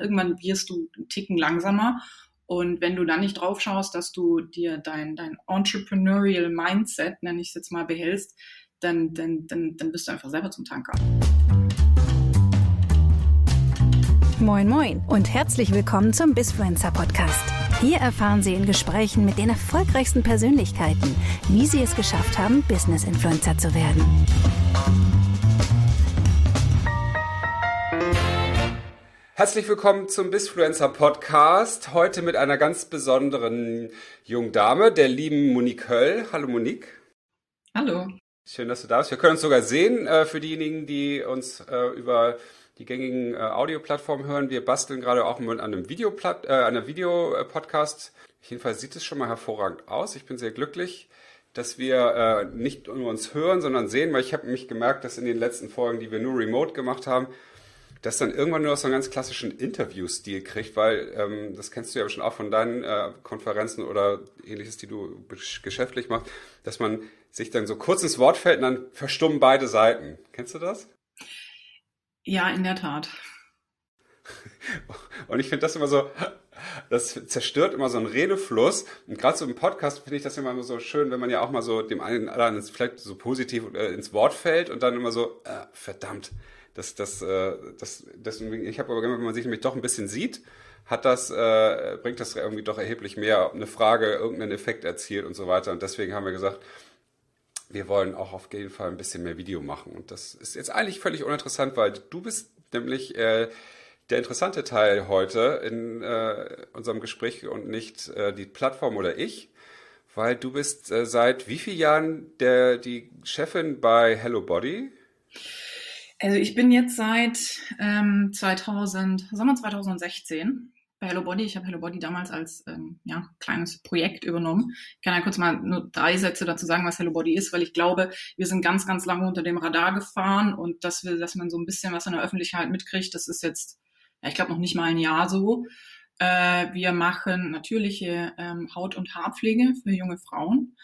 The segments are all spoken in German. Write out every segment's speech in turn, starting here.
Irgendwann wirst du einen Ticken langsamer. Und wenn du dann nicht drauf schaust, dass du dir dein, dein Entrepreneurial Mindset, nenne ich es jetzt mal, behältst, dann, dann, dann, dann bist du einfach selber zum Tanker. Moin Moin und herzlich willkommen zum Bisfluencer Podcast. Hier erfahren Sie in Gesprächen mit den erfolgreichsten Persönlichkeiten, wie sie es geschafft haben, Business Influencer zu werden. Herzlich willkommen zum Bisfluencer Podcast. Heute mit einer ganz besonderen jungen Dame, der lieben Monique Höll. Hallo Monique. Hallo. Schön, dass du da bist. Wir können uns sogar sehen, äh, für diejenigen, die uns äh, über die gängigen äh, Audioplattformen hören. Wir basteln gerade auch mit einem Video äh, einer Videopodcast. Jedenfalls sieht es schon mal hervorragend aus. Ich bin sehr glücklich, dass wir nicht nur uns hören, sondern sehen, weil ich habe mich gemerkt, dass in den letzten Folgen, die wir nur remote gemacht haben, das dann irgendwann nur noch so einen ganz klassischen Interview-Stil kriegt, weil ähm, das kennst du ja schon auch von deinen äh, Konferenzen oder ähnliches, die du geschäftlich machst, dass man sich dann so kurz ins Wort fällt und dann verstummen beide Seiten. Kennst du das? Ja, in der Tat. Und ich finde das immer so, das zerstört immer so einen Redefluss. Und gerade so im Podcast finde ich das immer so schön, wenn man ja auch mal so dem einen oder anderen vielleicht so positiv äh, ins Wort fällt und dann immer so, äh, verdammt, das, das, äh, das, deswegen, ich habe aber wenn man sich nämlich doch ein bisschen sieht, hat das, äh, bringt das irgendwie doch erheblich mehr, ob eine Frage irgendeinen Effekt erzielt und so weiter. Und deswegen haben wir gesagt, wir wollen auch auf jeden Fall ein bisschen mehr Video machen. Und das ist jetzt eigentlich völlig uninteressant, weil du bist nämlich äh, der interessante Teil heute in äh, unserem Gespräch und nicht äh, die Plattform oder ich, weil du bist äh, seit wie vielen Jahren der, die Chefin bei Hello Body? Also ich bin jetzt seit ähm, 2000, Sommer 2016 bei Hello Body. Ich habe Hello Body damals als ähm, ja, kleines Projekt übernommen. Ich kann ja kurz mal nur drei Sätze dazu sagen, was Hello Body ist, weil ich glaube, wir sind ganz, ganz lange unter dem Radar gefahren und dass wir, dass man so ein bisschen was in der Öffentlichkeit mitkriegt, das ist jetzt, ja, ich glaube, noch nicht mal ein Jahr so. Äh, wir machen natürliche ähm, Haut- und Haarpflege für junge Frauen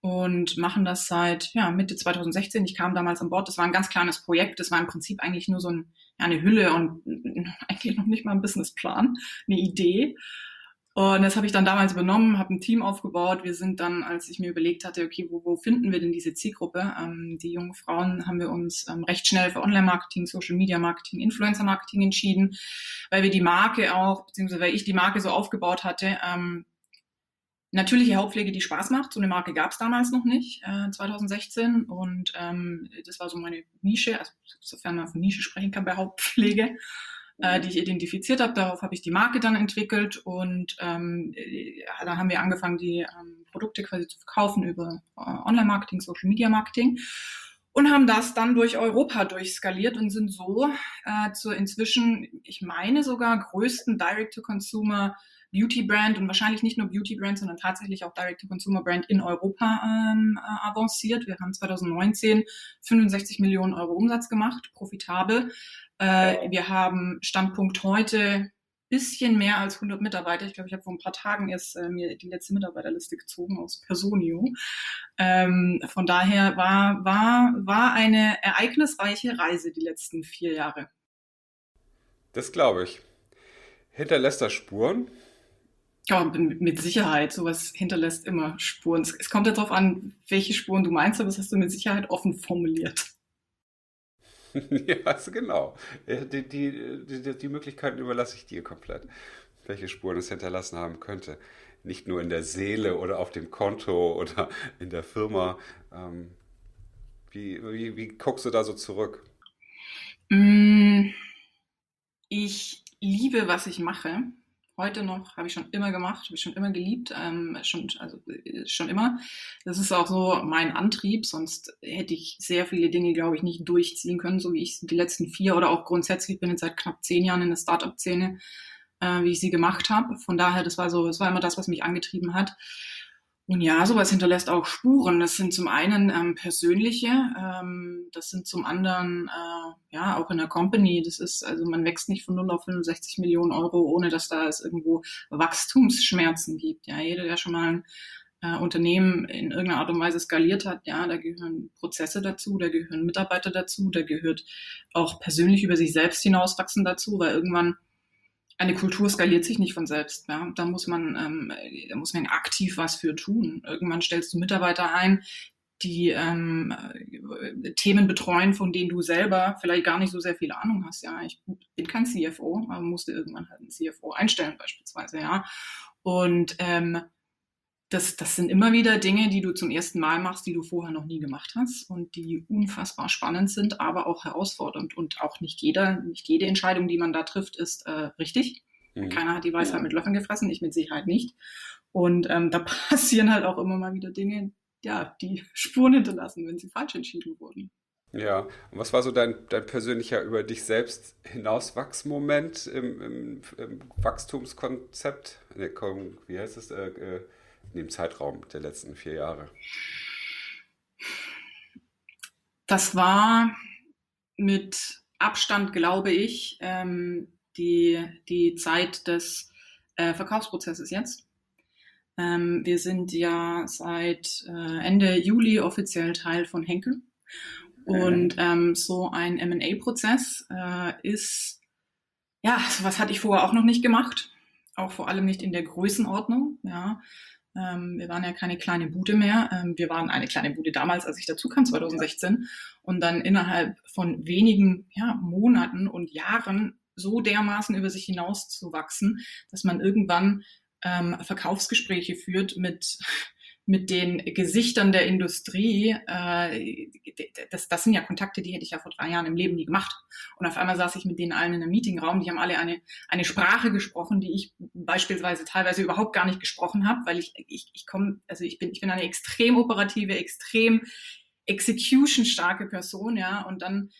und machen das seit ja, Mitte 2016. Ich kam damals an Bord. Das war ein ganz kleines Projekt. Das war im Prinzip eigentlich nur so ein, eine Hülle und eigentlich noch nicht mal ein Businessplan, eine Idee. Und das habe ich dann damals übernommen, habe ein Team aufgebaut. Wir sind dann, als ich mir überlegt hatte, okay, wo, wo finden wir denn diese Zielgruppe? Ähm, die jungen Frauen haben wir uns ähm, recht schnell für Online-Marketing, Social-Media-Marketing, Influencer-Marketing entschieden, weil wir die Marke auch, beziehungsweise weil ich die Marke so aufgebaut hatte, ähm, natürliche Hautpflege, die Spaß macht. So eine Marke gab es damals noch nicht, äh, 2016. Und ähm, das war so meine Nische, also sofern man von Nische sprechen kann bei Hautpflege, äh, die ich identifiziert habe. Darauf habe ich die Marke dann entwickelt und ähm, ja, dann haben wir angefangen, die ähm, Produkte quasi zu verkaufen über äh, Online-Marketing, Social-Media-Marketing und haben das dann durch Europa durchskaliert und sind so äh, zur inzwischen, ich meine sogar größten Direct-to-Consumer Beauty-Brand und wahrscheinlich nicht nur Beauty-Brand, sondern tatsächlich auch Direct-to-Consumer-Brand in Europa ähm, äh, avanciert. Wir haben 2019 65 Millionen Euro Umsatz gemacht, profitabel. Äh, wir haben Standpunkt heute bisschen mehr als 100 Mitarbeiter. Ich glaube, ich habe vor ein paar Tagen erst äh, mir die letzte Mitarbeiterliste gezogen aus Personio. Ähm, von daher war, war, war eine ereignisreiche Reise die letzten vier Jahre. Das glaube ich. Hinterlässt das Spuren? Ja, mit Sicherheit. Sowas hinterlässt immer Spuren. Es kommt ja darauf an, welche Spuren du meinst, aber das hast du mit Sicherheit offen formuliert. ja, also genau. Äh, die, die, die, die Möglichkeiten überlasse ich dir komplett, welche Spuren es hinterlassen haben könnte. Nicht nur in der Seele oder auf dem Konto oder in der Firma. Ähm, wie, wie, wie guckst du da so zurück? Mm, ich liebe, was ich mache heute noch, habe ich schon immer gemacht, habe ich schon immer geliebt, ähm, schon, also äh, schon immer. Das ist auch so mein Antrieb, sonst hätte ich sehr viele Dinge, glaube ich, nicht durchziehen können, so wie ich die letzten vier oder auch grundsätzlich, ich bin jetzt seit knapp zehn Jahren in der Startup-Szene, äh, wie ich sie gemacht habe. Von daher, das war so, das war immer das, was mich angetrieben hat. Und ja, sowas hinterlässt auch Spuren. Das sind zum einen ähm, persönliche, ähm, das sind zum anderen äh, ja auch in der Company. Das ist also man wächst nicht von 0 auf 65 Millionen Euro, ohne dass da es irgendwo Wachstumsschmerzen gibt. Ja, jeder, der schon mal ein äh, Unternehmen in irgendeiner Art und Weise skaliert hat, ja, da gehören Prozesse dazu, da gehören Mitarbeiter dazu, da gehört auch persönlich über sich selbst hinauswachsen dazu, weil irgendwann eine Kultur skaliert sich nicht von selbst. Ja? Da muss man, ähm, da muss man aktiv was für tun. Irgendwann stellst du Mitarbeiter ein, die ähm, äh, Themen betreuen, von denen du selber vielleicht gar nicht so sehr viel Ahnung hast. Ja, ich bin kein CFO, aber musste irgendwann halt einen CFO einstellen beispielsweise. Ja, und ähm, das, das sind immer wieder Dinge, die du zum ersten Mal machst, die du vorher noch nie gemacht hast und die unfassbar spannend sind, aber auch herausfordernd. Und auch nicht jeder, nicht jede Entscheidung, die man da trifft, ist äh, richtig. Mhm. Keiner hat die Weisheit ja. mit Löffeln gefressen, ich mit Sicherheit nicht. Und ähm, da passieren halt auch immer mal wieder Dinge, ja, die Spuren hinterlassen, wenn sie falsch entschieden wurden. Ja, und was war so dein, dein persönlicher über dich selbst hinauswachsmoment im, im, im Wachstumskonzept? Ne, komm, wie heißt es? Äh, äh, in dem Zeitraum der letzten vier Jahre? Das war mit Abstand, glaube ich, ähm, die, die Zeit des äh, Verkaufsprozesses jetzt. Ähm, wir sind ja seit äh, Ende Juli offiziell Teil von Henkel. Und ähm, so ein MA-Prozess äh, ist, ja, was hatte ich vorher auch noch nicht gemacht. Auch vor allem nicht in der Größenordnung. Ja. Ähm, wir waren ja keine kleine Bude mehr. Ähm, wir waren eine kleine Bude damals, als ich dazu kam, 2016. Und dann innerhalb von wenigen ja, Monaten und Jahren so dermaßen über sich hinaus zu wachsen, dass man irgendwann ähm, Verkaufsgespräche führt mit mit den Gesichtern der Industrie, äh, das, das sind ja Kontakte, die hätte ich ja vor drei Jahren im Leben nie gemacht. Und auf einmal saß ich mit denen allen in einem Meetingraum, die haben alle eine, eine Sprache gesprochen, die ich beispielsweise teilweise überhaupt gar nicht gesprochen habe, weil ich, ich, ich komme, also ich bin, ich bin eine extrem operative, extrem execution starke Person, ja, und dann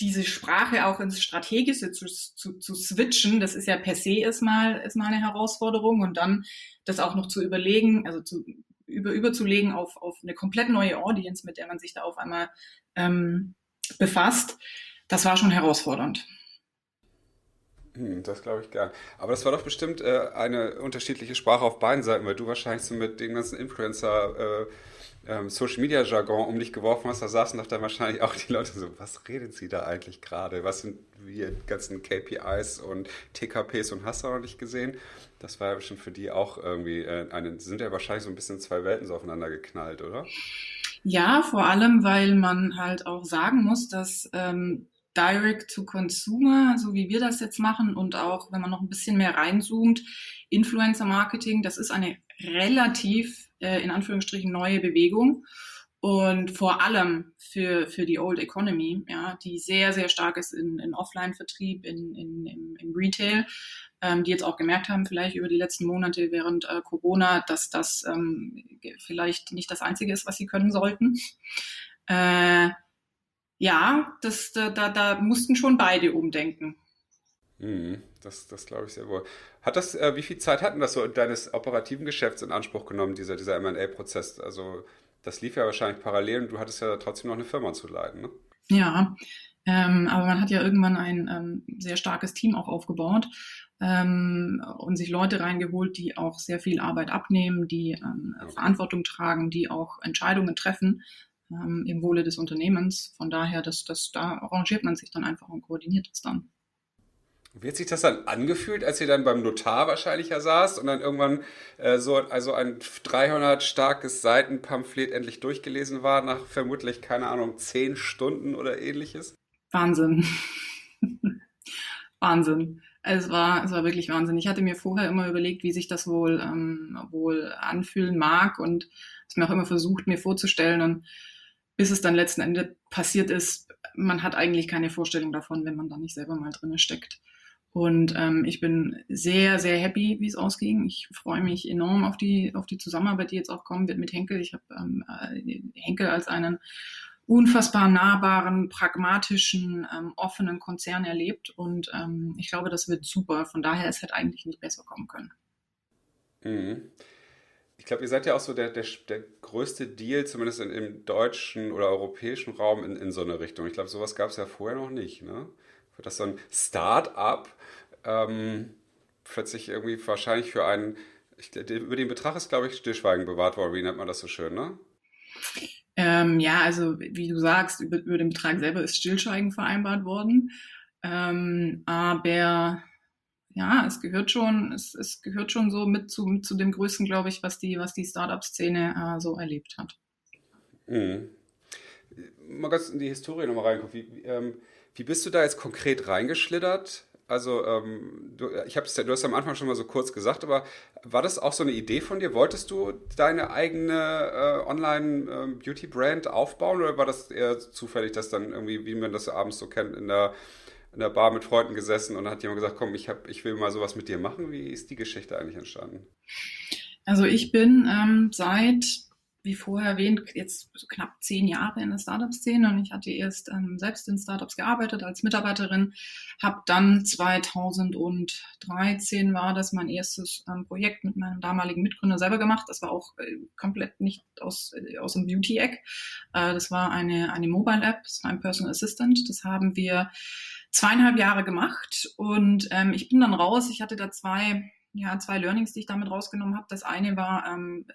diese Sprache auch ins Strategische zu, zu, zu switchen, das ist ja per se erstmal, erstmal eine Herausforderung und dann das auch noch zu überlegen, also zu über, überzulegen auf, auf eine komplett neue Audience, mit der man sich da auf einmal ähm, befasst, das war schon herausfordernd. Hm, das glaube ich gern. Aber das war doch bestimmt äh, eine unterschiedliche Sprache auf beiden Seiten, weil du wahrscheinlich so mit dem ganzen Influencer äh, ähm, Social Media Jargon um dich geworfen hast, da saßen doch dann wahrscheinlich auch die Leute so, was redet sie da eigentlich gerade? Was sind die ganzen KPIs und TKPs und hast du noch nicht gesehen? Das war ja bestimmt für die auch irgendwie äh, eine, sind ja wahrscheinlich so ein bisschen zwei Welten so aufeinander geknallt, oder? Ja, vor allem, weil man halt auch sagen muss, dass ähm, Direct to Consumer, so wie wir das jetzt machen und auch, wenn man noch ein bisschen mehr reinzoomt, Influencer Marketing, das ist eine relativ äh, in Anführungsstrichen neue Bewegung und vor allem für, für die Old Economy, ja, die sehr, sehr stark ist in, in Offline-Vertrieb, in, in, im, im Retail, ähm, die jetzt auch gemerkt haben, vielleicht über die letzten Monate während äh, Corona, dass das ähm, vielleicht nicht das Einzige ist, was sie können sollten. Äh, ja, das, da, da, da mussten schon beide umdenken. Mhm, das, das glaube ich sehr wohl. Hat das, äh, wie viel Zeit hatten das so deines operativen Geschäfts in Anspruch genommen, dieser, dieser M&A-Prozess? Also das lief ja wahrscheinlich parallel und du hattest ja trotzdem noch eine Firma zu leiten, ne? Ja, ähm, aber man hat ja irgendwann ein ähm, sehr starkes Team auch aufgebaut ähm, und sich Leute reingeholt, die auch sehr viel Arbeit abnehmen, die ähm, okay. Verantwortung tragen, die auch Entscheidungen treffen ähm, im Wohle des Unternehmens. Von daher, das, das, da arrangiert man sich dann einfach und koordiniert es dann. Wie hat sich das dann angefühlt, als ihr dann beim Notar wahrscheinlich ja saßt und dann irgendwann äh, so also ein 300 starkes Seitenpamphlet endlich durchgelesen war, nach vermutlich, keine Ahnung, 10 Stunden oder ähnliches? Wahnsinn. Wahnsinn. Es war, es war wirklich Wahnsinn. Ich hatte mir vorher immer überlegt, wie sich das wohl, ähm, wohl anfühlen mag und es mir auch immer versucht, mir vorzustellen. Und bis es dann letzten Endes passiert ist, man hat eigentlich keine Vorstellung davon, wenn man da nicht selber mal drinne steckt. Und ähm, ich bin sehr, sehr happy, wie es ausging. Ich freue mich enorm auf die, auf die Zusammenarbeit, die jetzt auch kommen wird mit Henkel. Ich habe ähm, äh, Henkel als einen unfassbar nahbaren, pragmatischen, ähm, offenen Konzern erlebt. Und ähm, ich glaube, das wird super. Von daher, es hätte eigentlich nicht besser kommen können. Mhm. Ich glaube, ihr seid ja auch so der, der, der größte Deal, zumindest in, im deutschen oder europäischen Raum, in, in so eine Richtung. Ich glaube, sowas gab es ja vorher noch nicht. Ne? Dass so ein Start-up ähm, plötzlich irgendwie wahrscheinlich für einen, ich, über den Betrag ist, glaube ich, Stillschweigen bewahrt worden. Wie nennt man das so schön, ne? Ähm, ja, also wie du sagst, über, über, den Betrag selber ist Stillschweigen vereinbart worden. Ähm, aber ja, es gehört schon, es, es gehört schon so mit zu, mit zu dem Größten, glaube ich, was die, was die Startup-Szene äh, so erlebt hat. Mhm. Mal ganz in die Historie nochmal reingucken. Wie, wie, ähm, wie bist du da jetzt konkret reingeschlittert? Also, ähm, du, ich hab's, du hast am Anfang schon mal so kurz gesagt, aber war das auch so eine Idee von dir? Wolltest du deine eigene äh, Online-Beauty-Brand ähm, aufbauen oder war das eher zufällig, dass dann irgendwie, wie man das abends so kennt, in der in der Bar mit Freunden gesessen und hat jemand gesagt, komm, ich, hab, ich will mal sowas mit dir machen. Wie ist die Geschichte eigentlich entstanden? Also ich bin ähm, seit, wie vorher erwähnt, jetzt so knapp zehn Jahre in der Startup-Szene und ich hatte erst ähm, selbst in Startups gearbeitet als Mitarbeiterin, habe dann 2013 war das mein erstes ähm, Projekt mit meinem damaligen Mitgründer selber gemacht. Das war auch äh, komplett nicht aus, äh, aus dem Beauty-Eck. Äh, das war eine, eine Mobile-App, das war ein Personal Assistant. Das haben wir zweieinhalb Jahre gemacht und ähm, ich bin dann raus. Ich hatte da zwei, ja, zwei Learnings, die ich damit rausgenommen habe. Das eine war, ähm,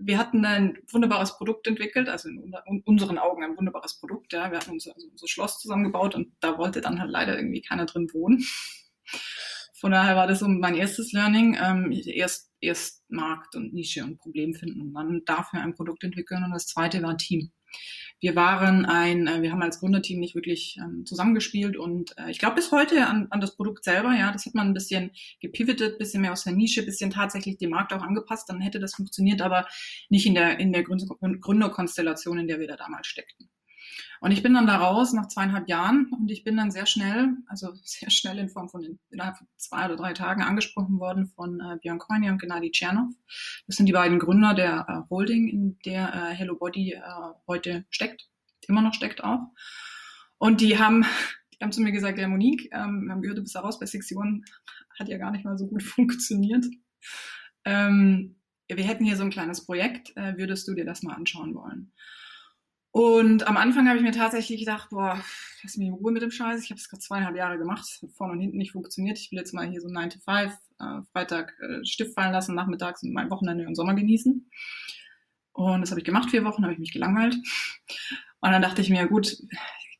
wir hatten ein wunderbares Produkt entwickelt, also in unseren Augen ein wunderbares Produkt. Ja. Wir hatten unser, also unser Schloss zusammengebaut und da wollte dann halt leider irgendwie keiner drin wohnen. Von daher war das so mein erstes Learning. Ähm, erst, erst Markt und Nische und Problem finden und dann dafür ein Produkt entwickeln. Und das zweite war Team. Wir waren ein, äh, wir haben als Gründerteam nicht wirklich ähm, zusammengespielt und äh, ich glaube bis heute an, an das Produkt selber, ja, das hat man ein bisschen gepivotet, bisschen mehr aus der Nische, bisschen tatsächlich dem Markt auch angepasst, dann hätte das funktioniert, aber nicht in der, in der Gründerkonstellation, in der wir da damals steckten. Und ich bin dann da raus nach zweieinhalb Jahren und ich bin dann sehr schnell, also sehr schnell in Form von innerhalb von zwei oder drei Tagen angesprochen worden von äh, Björn Koini und Gennady Tschernov. Das sind die beiden Gründer der äh, Holding, in der äh, Hello Body äh, heute steckt, immer noch steckt auch. Und die haben, die haben zu mir gesagt, ja Monique, ähm, wir haben gehört, du bist da raus bei 61, hat ja gar nicht mal so gut funktioniert. Ähm, wir hätten hier so ein kleines Projekt, äh, würdest du dir das mal anschauen wollen? Und am Anfang habe ich mir tatsächlich gedacht, boah, lass mich in Ruhe mit dem Scheiß. Ich habe es gerade zweieinhalb Jahre gemacht, hat vorne und hinten nicht funktioniert. Ich will jetzt mal hier so 9 to 5, äh, Freitag äh, Stift fallen lassen, nachmittags und mein Wochenende und Sommer genießen. Und das habe ich gemacht, vier Wochen, habe ich mich gelangweilt. Und dann dachte ich mir, gut,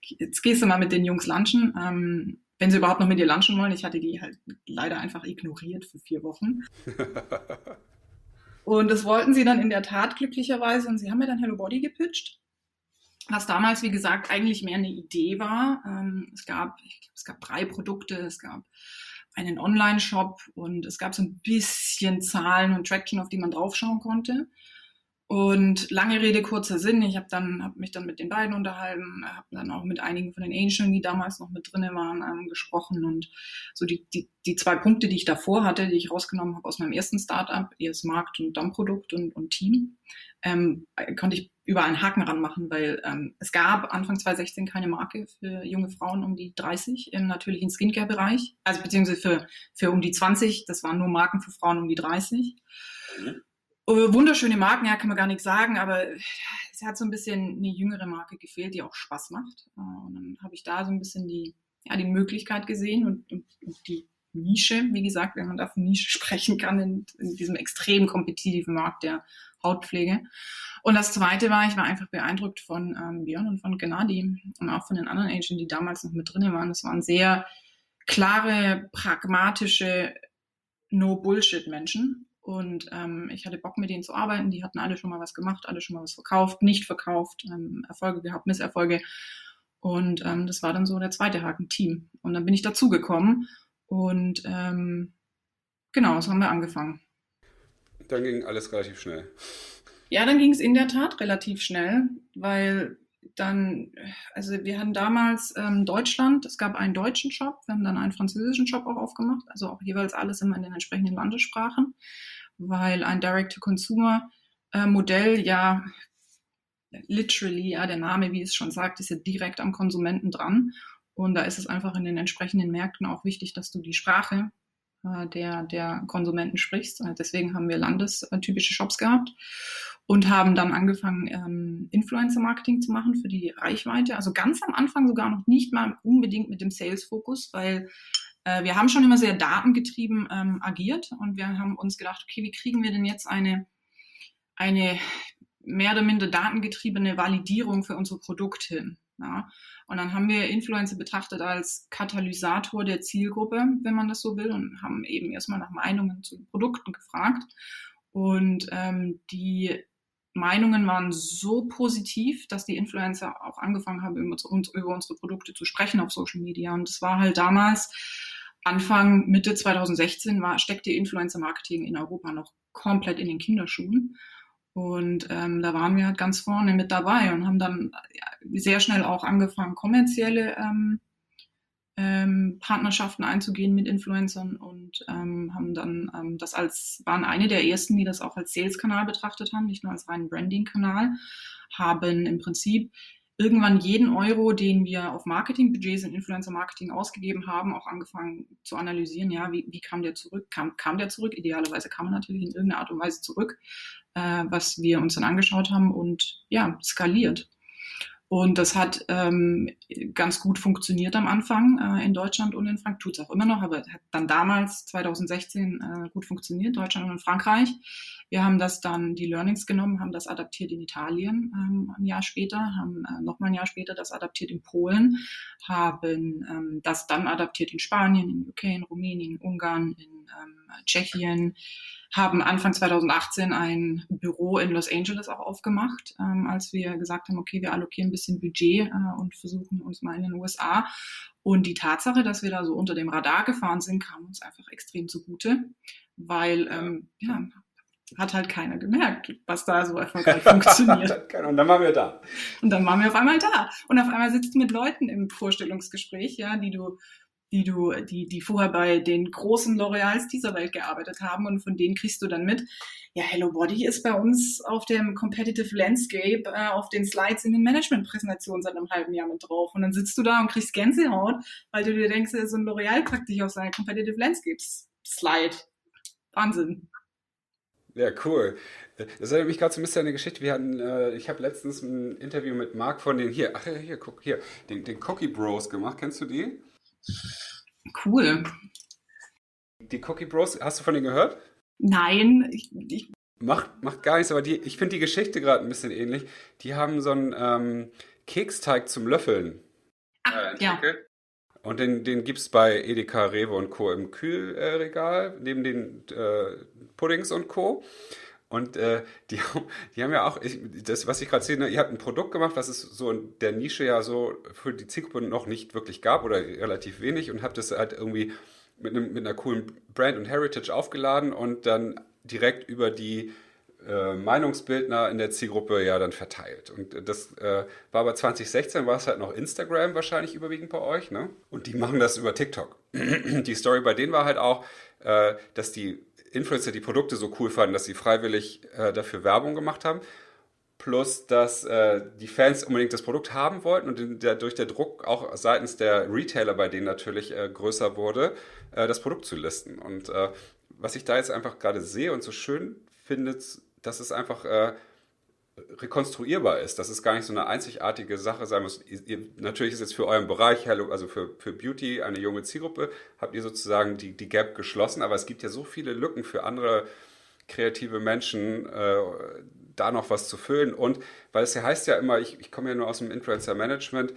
jetzt gehst du mal mit den Jungs lunchen. Ähm, wenn sie überhaupt noch mit dir lunchen wollen. Ich hatte die halt leider einfach ignoriert für vier Wochen. und das wollten sie dann in der Tat glücklicherweise. Und sie haben mir dann Hello Body gepitcht was damals, wie gesagt, eigentlich mehr eine Idee war. Ähm, es gab, ich glaub, es gab drei Produkte, es gab einen Online-Shop und es gab so ein bisschen Zahlen und Traction, auf die man draufschauen konnte. Und lange Rede, kurzer Sinn. Ich habe dann hab mich dann mit den beiden unterhalten, habe dann auch mit einigen von den Angeln, die damals noch mit drinnen waren, ähm, gesprochen. Und so die, die, die zwei Punkte, die ich davor hatte, die ich rausgenommen habe aus meinem ersten Startup, ES Markt und Dammprodukt und, und Team, ähm, konnte ich über einen Haken ranmachen, weil ähm, es gab Anfang 2016 keine Marke für junge Frauen um die 30 im natürlichen Skincare-Bereich, also beziehungsweise für, für um die 20, das waren nur Marken für Frauen um die 30. Mhm. Uh, wunderschöne Marken, ja, kann man gar nichts sagen, aber es hat so ein bisschen eine jüngere Marke gefehlt, die auch Spaß macht. Uh, und dann habe ich da so ein bisschen die, ja, die Möglichkeit gesehen und, und, und die Nische, wie gesagt, wenn man da von Nische sprechen kann, in, in diesem extrem kompetitiven Markt der Hautpflege. Und das Zweite war, ich war einfach beeindruckt von ähm, Björn und von Gennady und auch von den anderen Agenten, die damals noch mit drin waren. Das waren sehr klare, pragmatische No-Bullshit-Menschen. Und ähm, ich hatte Bock, mit denen zu arbeiten. Die hatten alle schon mal was gemacht, alle schon mal was verkauft, nicht verkauft, ähm, Erfolge gehabt, Misserfolge. Und ähm, das war dann so der zweite Haken, Team. Und dann bin ich dazugekommen. Und ähm, genau, so haben wir angefangen. Dann ging alles relativ schnell. Ja, dann ging es in der Tat relativ schnell, weil dann, also wir hatten damals ähm, Deutschland, es gab einen deutschen Shop, wir haben dann einen französischen Shop auch aufgemacht, also auch jeweils alles immer in den entsprechenden Landessprachen, weil ein Direct-to-Consumer-Modell ja literally, ja, der Name, wie es schon sagt, ist ja direkt am Konsumenten dran. Und da ist es einfach in den entsprechenden Märkten auch wichtig, dass du die Sprache äh, der, der Konsumenten sprichst. Äh, deswegen haben wir landestypische Shops gehabt und haben dann angefangen, ähm, Influencer-Marketing zu machen für die Reichweite. Also ganz am Anfang sogar noch nicht mal unbedingt mit dem Sales-Fokus, weil äh, wir haben schon immer sehr datengetrieben ähm, agiert und wir haben uns gedacht, okay, wie kriegen wir denn jetzt eine, eine mehr oder minder datengetriebene Validierung für unser Produkt hin? Ja? Und dann haben wir Influencer betrachtet als Katalysator der Zielgruppe, wenn man das so will, und haben eben erstmal nach Meinungen zu Produkten gefragt. Und ähm, die Meinungen waren so positiv, dass die Influencer auch angefangen haben, über, über unsere Produkte zu sprechen auf Social Media. Und es war halt damals, Anfang, Mitte 2016, war, steckte Influencer-Marketing in Europa noch komplett in den Kinderschuhen. Und ähm, da waren wir halt ganz vorne mit dabei und haben dann sehr schnell auch angefangen, kommerzielle ähm, ähm, Partnerschaften einzugehen mit Influencern und ähm, haben dann ähm, das als, waren eine der ersten, die das auch als Sales-Kanal betrachtet haben, nicht nur als reinen Branding-Kanal, haben im Prinzip irgendwann jeden Euro, den wir auf Marketingbudgets in Influencer-Marketing ausgegeben haben, auch angefangen zu analysieren, ja, wie, wie kam der zurück? Kam, kam der zurück? Idealerweise kam er natürlich in irgendeiner Art und Weise zurück, äh, was wir uns dann angeschaut haben und ja, skaliert. Und das hat ähm, ganz gut funktioniert am Anfang äh, in Deutschland und in Frankreich. Tut es auch immer noch, aber hat dann damals 2016 äh, gut funktioniert, Deutschland und in Frankreich. Wir haben das dann, die Learnings genommen, haben das adaptiert in Italien ähm, ein Jahr später, haben äh, nochmal ein Jahr später das adaptiert in Polen, haben ähm, das dann adaptiert in Spanien, in UK, in Rumänien, in Ungarn, in ähm, Tschechien, haben Anfang 2018 ein Büro in Los Angeles auch aufgemacht, ähm, als wir gesagt haben, okay, wir allokieren ein bisschen Budget äh, und versuchen uns mal in den USA. Und die Tatsache, dass wir da so unter dem Radar gefahren sind, kam uns einfach extrem zugute, weil ähm, ja, hat halt keiner gemerkt, was da so erfolgreich funktioniert. und dann waren wir da. Und dann waren wir auf einmal da. Und auf einmal sitzt du mit Leuten im Vorstellungsgespräch, ja, die du die du, die, die vorher bei den großen L'Oreals dieser Welt gearbeitet haben und von denen kriegst du dann mit, ja, Hello Body ist bei uns auf dem Competitive Landscape, äh, auf den Slides in den Management-Präsentationen seit einem halben Jahr mit drauf. Und dann sitzt du da und kriegst Gänsehaut, weil du dir denkst, so ein L'Oreal packt dich auf seine Competitive Landscape Slide. Wahnsinn. Ja, cool. Das erinnert mich gerade so ein bisschen an eine Geschichte. Wir hatten, äh, ich habe letztens ein Interview mit Marc von den hier, ach hier, guck, hier, den, den Cookie Bros gemacht. Kennst du die? Cool. Die Cookie Bros, hast du von denen gehört? Nein, ich, ich Macht, macht gar nichts, aber die, ich finde die Geschichte gerade ein bisschen ähnlich. Die haben so einen ähm, Keksteig zum Löffeln Ach, äh, ja. Und den, den gibt es bei Edeka, Rewe und Co. im Kühlregal, neben den äh, Puddings und Co. Und äh, die, die haben ja auch, ich, das, was ich gerade sehe, ne, ihr habt ein Produkt gemacht, was es so in der Nische ja so für die Zielgruppe noch nicht wirklich gab oder relativ wenig und habt es halt irgendwie mit, einem, mit einer coolen Brand und Heritage aufgeladen und dann direkt über die äh, Meinungsbildner in der Zielgruppe ja dann verteilt. Und das äh, war aber 2016, war es halt noch Instagram wahrscheinlich überwiegend bei euch, ne? Und die machen das über TikTok. die Story bei denen war halt auch, äh, dass die Influencer die Produkte so cool fanden, dass sie freiwillig äh, dafür Werbung gemacht haben. Plus, dass äh, die Fans unbedingt das Produkt haben wollten und dadurch der Druck auch seitens der Retailer bei denen natürlich äh, größer wurde, äh, das Produkt zu listen. Und äh, was ich da jetzt einfach gerade sehe und so schön finde, dass es einfach äh, rekonstruierbar ist, dass es gar nicht so eine einzigartige Sache sein muss. Ihr, natürlich ist jetzt für euren Bereich, also für, für Beauty, eine junge Zielgruppe, habt ihr sozusagen die, die Gap geschlossen, aber es gibt ja so viele Lücken für andere kreative Menschen, äh, da noch was zu füllen. Und weil es ja heißt ja immer, ich, ich komme ja nur aus dem Influencer-Management,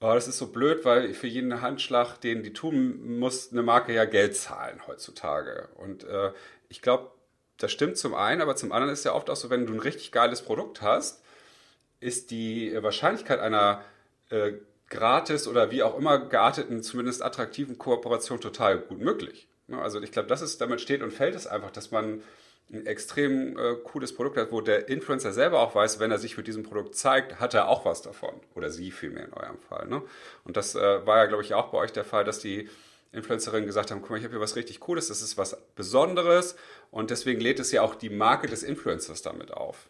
oh, das ist so blöd, weil für jeden Handschlag, den die tun, muss eine Marke ja Geld zahlen heutzutage. Und äh, ich glaube, das stimmt zum einen, aber zum anderen ist ja oft auch so, wenn du ein richtig geiles Produkt hast, ist die Wahrscheinlichkeit einer äh, gratis oder wie auch immer gearteten, zumindest attraktiven Kooperation total gut möglich. Also ich glaube, das ist, damit steht und fällt es einfach, dass man ein extrem äh, cooles Produkt hat, wo der Influencer selber auch weiß, wenn er sich mit diesem Produkt zeigt, hat er auch was davon. Oder sie vielmehr in eurem Fall. Ne? Und das äh, war ja, glaube ich, auch bei euch der Fall, dass die Influencerinnen gesagt haben, guck mal, ich habe hier was richtig Cooles, das ist was Besonderes und deswegen lädt es ja auch die Marke des Influencers damit auf.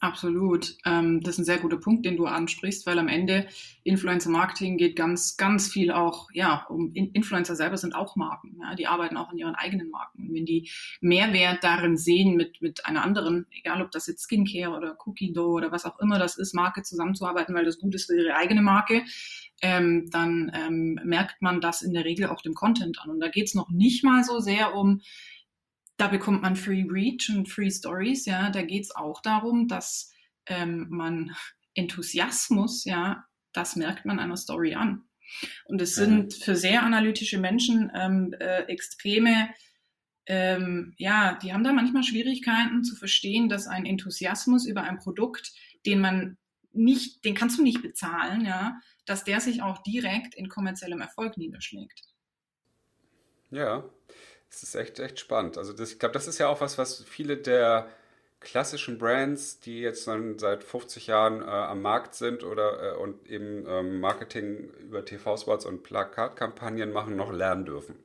Absolut. Ähm, das ist ein sehr guter Punkt, den du ansprichst, weil am Ende Influencer Marketing geht ganz, ganz viel auch, ja, um Influencer selber sind auch Marken. Ja, die arbeiten auch an ihren eigenen Marken. Und wenn die Mehrwert darin sehen, mit, mit einer anderen, egal ob das jetzt Skincare oder Cookie Dough oder was auch immer das ist, Marke zusammenzuarbeiten, weil das gut ist für ihre eigene Marke, ähm, dann ähm, merkt man das in der Regel auch dem Content an. Und da geht's noch nicht mal so sehr um, da bekommt man Free Reach und Free Stories, ja, da geht's auch darum, dass ähm, man Enthusiasmus, ja, das merkt man einer Story an. Und es sind für sehr analytische Menschen ähm, äh, extreme, ähm, ja, die haben da manchmal Schwierigkeiten zu verstehen, dass ein Enthusiasmus über ein Produkt, den man nicht, den kannst du nicht bezahlen, ja, dass der sich auch direkt in kommerziellem Erfolg niederschlägt. Ja, es ist echt, echt spannend. Also das, ich glaube, das ist ja auch was, was viele der klassischen Brands, die jetzt dann seit 50 Jahren äh, am Markt sind oder äh, und eben ähm, Marketing über TV-Spots und Plakatkampagnen machen, noch lernen dürfen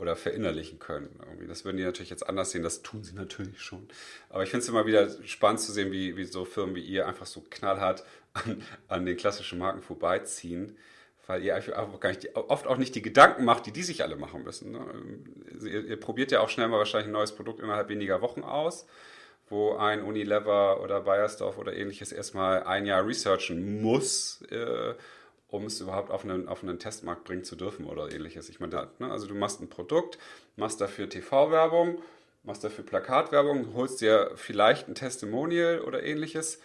oder verinnerlichen können. Irgendwie. Das würden die natürlich jetzt anders sehen, das tun sie natürlich schon. Aber ich finde es immer wieder spannend zu sehen, wie, wie so Firmen wie ihr einfach so knallhart an, an den klassischen Marken vorbeiziehen, weil ihr gar nicht, oft auch nicht die Gedanken macht, die die sich alle machen müssen. Ne? Ihr, ihr probiert ja auch schnell mal wahrscheinlich ein neues Produkt innerhalb weniger Wochen aus wo ein Unilever oder Bayersdorf oder ähnliches erstmal ein Jahr researchen muss, äh, um es überhaupt auf einen, auf einen Testmarkt bringen zu dürfen oder ähnliches. Ich meine, ne, also du machst ein Produkt, machst dafür TV-Werbung, machst dafür Plakatwerbung, holst dir vielleicht ein Testimonial oder ähnliches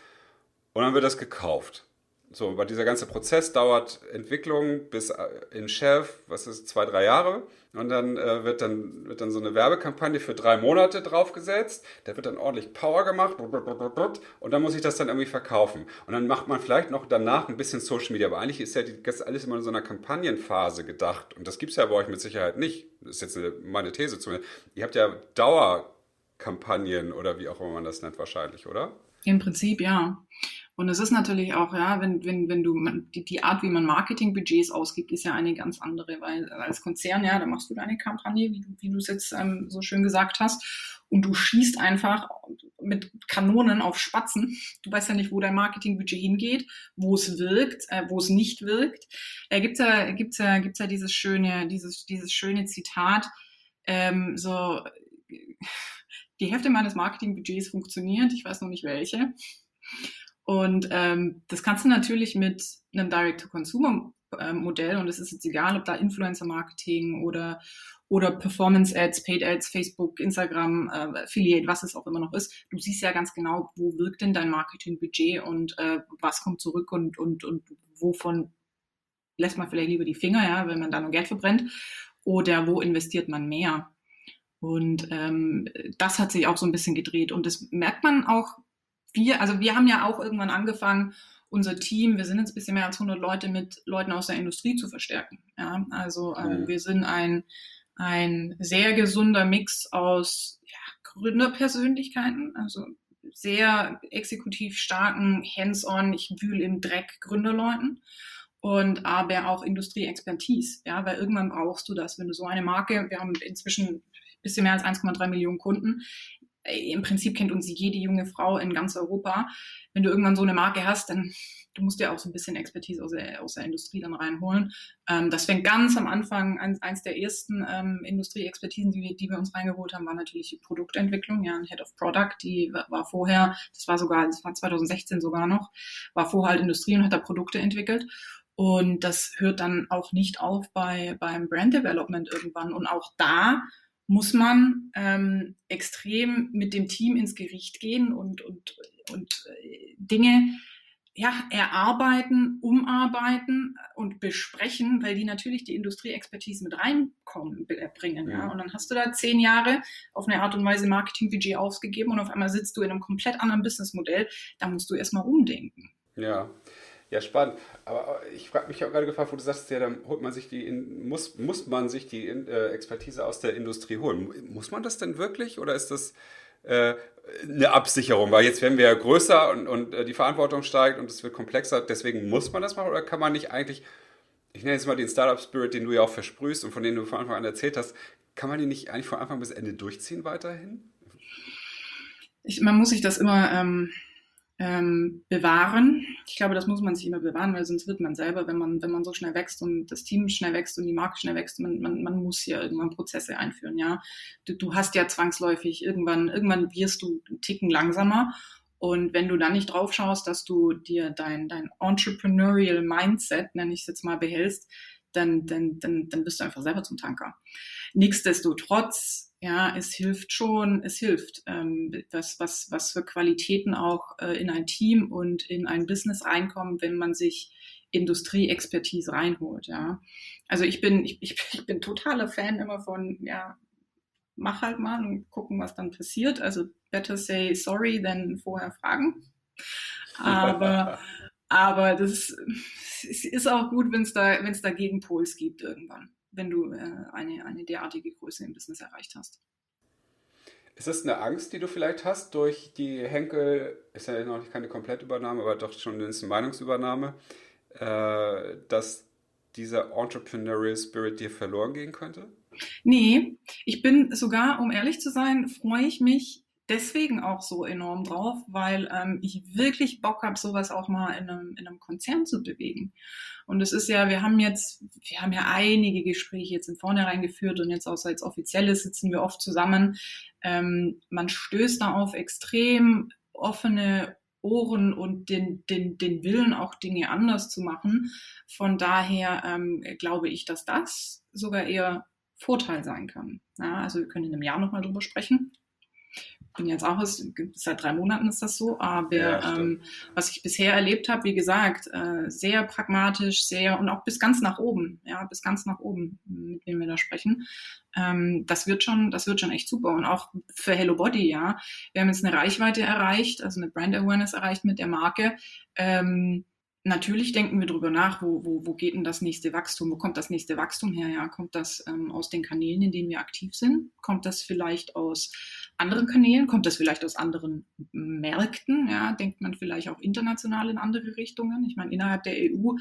und dann wird das gekauft. So, aber dieser ganze Prozess dauert Entwicklung bis äh, in Chef, was ist, zwei, drei Jahre. Und dann, äh, wird dann wird dann so eine Werbekampagne für drei Monate draufgesetzt. Da wird dann ordentlich Power gemacht. Und dann muss ich das dann irgendwie verkaufen. Und dann macht man vielleicht noch danach ein bisschen Social Media. Aber eigentlich ist ja die, das alles immer in so einer Kampagnenphase gedacht. Und das gibt es ja bei euch mit Sicherheit nicht. Das ist jetzt eine, meine These zumindest. Ihr habt ja Dauerkampagnen oder wie auch immer man das nennt wahrscheinlich, oder? Im Prinzip ja. Und es ist natürlich auch, ja, wenn, wenn, wenn du, die, die Art, wie man Marketingbudgets ausgibt, ist ja eine ganz andere, weil als Konzern, ja, da machst du deine Kampagne, wie du, wie du es jetzt ähm, so schön gesagt hast, und du schießt einfach mit Kanonen auf Spatzen. Du weißt ja nicht, wo dein Marketingbudget hingeht, wo es wirkt, äh, wo es nicht wirkt. Da gibt's ja, gibt's ja, gibt's ja dieses schöne, dieses, dieses schöne Zitat, ähm, so, die Hälfte meines Marketingbudgets funktioniert, ich weiß noch nicht welche. Und ähm, das kannst du natürlich mit einem Direct-to-Consumer-Modell, und es ist jetzt egal, ob da Influencer-Marketing oder, oder Performance-Ads, Paid-Ads, Facebook, Instagram, äh, Affiliate, was es auch immer noch ist, du siehst ja ganz genau, wo wirkt denn dein Marketing-Budget und äh, was kommt zurück und, und, und wovon lässt man vielleicht lieber die Finger, ja, wenn man da nur Geld verbrennt, oder wo investiert man mehr. Und ähm, das hat sich auch so ein bisschen gedreht. Und das merkt man auch wir, also wir haben ja auch irgendwann angefangen, unser Team, wir sind jetzt ein bisschen mehr als 100 Leute mit Leuten aus der Industrie zu verstärken. Ja, also ähm, mhm. wir sind ein, ein sehr gesunder Mix aus ja, Gründerpersönlichkeiten, also sehr exekutiv starken, hands-on, ich wühle im Dreck Gründerleuten und aber auch Industrieexpertise, ja, weil irgendwann brauchst du das, wenn du so eine Marke, wir haben inzwischen ein bisschen mehr als 1,3 Millionen Kunden, im Prinzip kennt uns jede junge Frau in ganz Europa. Wenn du irgendwann so eine Marke hast, dann du musst ja auch so ein bisschen Expertise aus der, aus der Industrie dann reinholen. Ähm, das fängt ganz am Anfang, eins, eins der ersten ähm, Industrieexpertisen, die wir, die wir uns reingeholt haben, war natürlich die Produktentwicklung, ja, ein Head of Product, die war vorher, das war sogar, das war 2016 sogar noch, war vorher halt Industrie und hat da Produkte entwickelt. Und das hört dann auch nicht auf bei, beim Brand Development irgendwann. Und auch da muss man ähm, extrem mit dem Team ins Gericht gehen und, und, und äh, Dinge ja, erarbeiten, umarbeiten und besprechen, weil die natürlich die Industrieexpertise mit reinkommen, äh, bringen. Ja. ja. Und dann hast du da zehn Jahre auf eine Art und Weise Marketingbudget ausgegeben und auf einmal sitzt du in einem komplett anderen Businessmodell. Da musst du erstmal umdenken. Ja. Ja, spannend. Aber ich frage mich auch gerade gefragt, wo du sagst, ja, dann holt man sich die, muss, muss man sich die äh, Expertise aus der Industrie holen. Muss man das denn wirklich oder ist das äh, eine Absicherung? Weil jetzt werden wir ja größer und, und äh, die Verantwortung steigt und es wird komplexer, deswegen muss man das machen oder kann man nicht eigentlich, ich nenne jetzt mal den Startup-Spirit, den du ja auch versprühst und von dem du von Anfang an erzählt hast, kann man den nicht eigentlich von Anfang bis Ende durchziehen weiterhin? Ich, man muss sich das immer ähm, ähm, bewahren. Ich glaube, das muss man sich immer bewahren, weil sonst wird man selber, wenn man, wenn man so schnell wächst und das Team schnell wächst und die Marke schnell wächst, man, man, man muss hier irgendwann Prozesse einführen, ja. Du, du hast ja zwangsläufig irgendwann, irgendwann wirst du einen Ticken langsamer. Und wenn du dann nicht drauf schaust, dass du dir dein, dein Entrepreneurial Mindset, nenne ich es jetzt mal, behältst, dann, dann, dann, dann bist du einfach selber zum Tanker. Nichtsdestotrotz ja, es hilft schon, es hilft, ähm, was, was, was für Qualitäten auch äh, in ein Team und in ein Business reinkommen, wenn man sich Industrieexpertise reinholt, ja. Also ich bin, ich, ich bin totaler Fan immer von, ja, mach halt mal und gucken, was dann passiert. Also better say sorry than vorher fragen. Aber, aber das ist auch gut, wenn es da, wenn es da Gegenpols gibt irgendwann, wenn du äh, eine, eine derartige Größe im Business erreicht hast. Ist das eine Angst, die du vielleicht hast durch die Henkel, ist ja noch keine Komplettübernahme, aber doch schon eine Meinungsübernahme, äh, dass dieser Entrepreneurial Spirit dir verloren gehen könnte? Nee, ich bin sogar, um ehrlich zu sein, freue ich mich deswegen auch so enorm drauf, weil ähm, ich wirklich Bock habe, sowas auch mal in einem, in einem Konzern zu bewegen. Und es ist ja, wir haben jetzt, wir haben ja einige Gespräche jetzt in Vornherein geführt und jetzt auch als Offizielle sitzen wir oft zusammen. Ähm, man stößt da auf extrem offene Ohren und den, den, den Willen, auch Dinge anders zu machen. Von daher ähm, glaube ich, dass das sogar eher Vorteil sein kann. Ja, also wir können in einem Jahr nochmal drüber sprechen jetzt auch seit drei Monaten ist das so, aber ja, ähm, was ich bisher erlebt habe, wie gesagt, äh, sehr pragmatisch, sehr und auch bis ganz nach oben, ja, bis ganz nach oben, mit wem wir da sprechen. Ähm, das wird schon, das wird schon echt super und auch für Hello Body, ja. Wir haben jetzt eine Reichweite erreicht, also eine Brand Awareness erreicht mit der Marke. Ähm, natürlich denken wir darüber nach, wo, wo, wo geht denn das nächste Wachstum? Wo kommt das nächste Wachstum her? Ja, kommt das ähm, aus den Kanälen, in denen wir aktiv sind? Kommt das vielleicht aus anderen Kanälen? Kommt das vielleicht aus anderen Märkten? Ja, denkt man vielleicht auch international in andere Richtungen? Ich meine, innerhalb der EU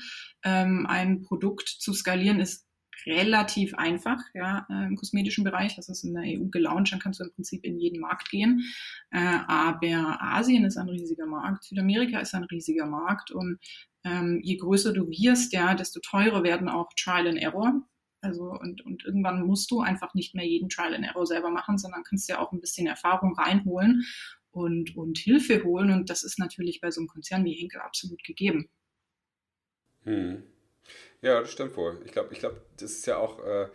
ähm, ein Produkt zu skalieren ist relativ einfach, ja, äh, im kosmetischen Bereich. Das ist in der EU gelauncht, dann kannst du im Prinzip in jeden Markt gehen. Äh, aber Asien ist ein riesiger Markt, Südamerika ist ein riesiger Markt und ähm, je größer du wirst, ja, desto teurer werden auch Trial and Error. Also und, und irgendwann musst du einfach nicht mehr jeden Trial and Error selber machen, sondern kannst ja auch ein bisschen Erfahrung reinholen und, und Hilfe holen. Und das ist natürlich bei so einem Konzern wie Henkel absolut gegeben. Hm. Ja, das stimmt wohl. Ich glaube, ich glaube, das ist ja auch, äh,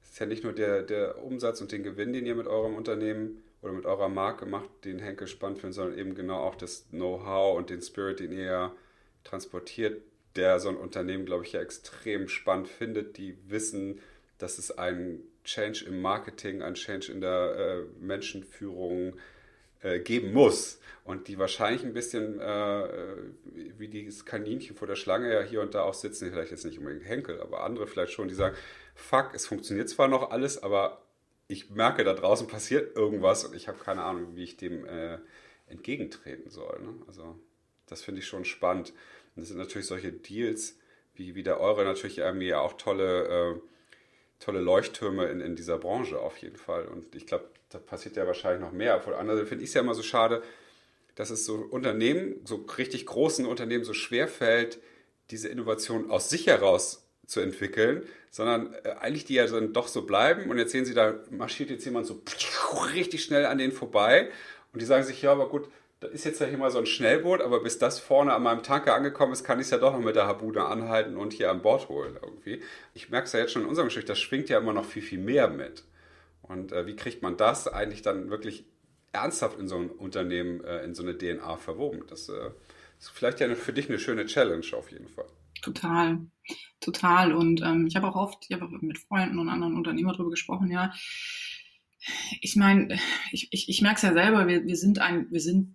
das ist ja nicht nur der, der Umsatz und den Gewinn, den ihr mit eurem Unternehmen oder mit eurer Marke macht, den Henkel spannend findet, sondern eben genau auch das Know-how und den Spirit, den ihr ja transportiert, der so ein Unternehmen, glaube ich, ja extrem spannend findet, die wissen, dass es einen Change im Marketing, einen Change in der äh, Menschenführung äh, geben muss und die wahrscheinlich ein bisschen äh, wie dieses Kaninchen vor der Schlange ja hier und da auch sitzen, vielleicht jetzt nicht unbedingt Henkel, aber andere vielleicht schon, die sagen, fuck, es funktioniert zwar noch alles, aber ich merke, da draußen passiert irgendwas und ich habe keine Ahnung, wie ich dem äh, entgegentreten soll. Ne? Also das finde ich schon spannend. Und das sind natürlich solche Deals wie, wie der eure natürlich irgendwie auch tolle, äh, tolle Leuchttürme in, in dieser Branche auf jeden Fall. Und ich glaube, da passiert ja wahrscheinlich noch mehr. Von anderen finde ich es ja immer so schade, dass es so Unternehmen, so richtig großen Unternehmen so schwer fällt, diese Innovation aus sich heraus zu entwickeln, sondern äh, eigentlich die ja dann doch so bleiben und jetzt sehen sie, da marschiert jetzt jemand so richtig schnell an denen vorbei und die sagen sich, ja, aber gut, das ist jetzt ja mal so ein Schnellboot, aber bis das vorne an meinem Tanker angekommen ist, kann ich es ja doch noch mit der Habune anhalten und hier an Bord holen irgendwie. Ich merke es ja jetzt schon in unserem Geschichte, das schwingt ja immer noch viel, viel mehr mit. Und äh, wie kriegt man das eigentlich dann wirklich ernsthaft in so ein Unternehmen, äh, in so eine DNA verwoben? Das äh, ist vielleicht ja für dich eine schöne Challenge auf jeden Fall. Total, total. Und ähm, ich habe auch oft, ich habe mit Freunden und anderen Unternehmern darüber gesprochen, ja. Ich meine, ich, ich, ich merke es ja selber, wir, wir sind ein, wir sind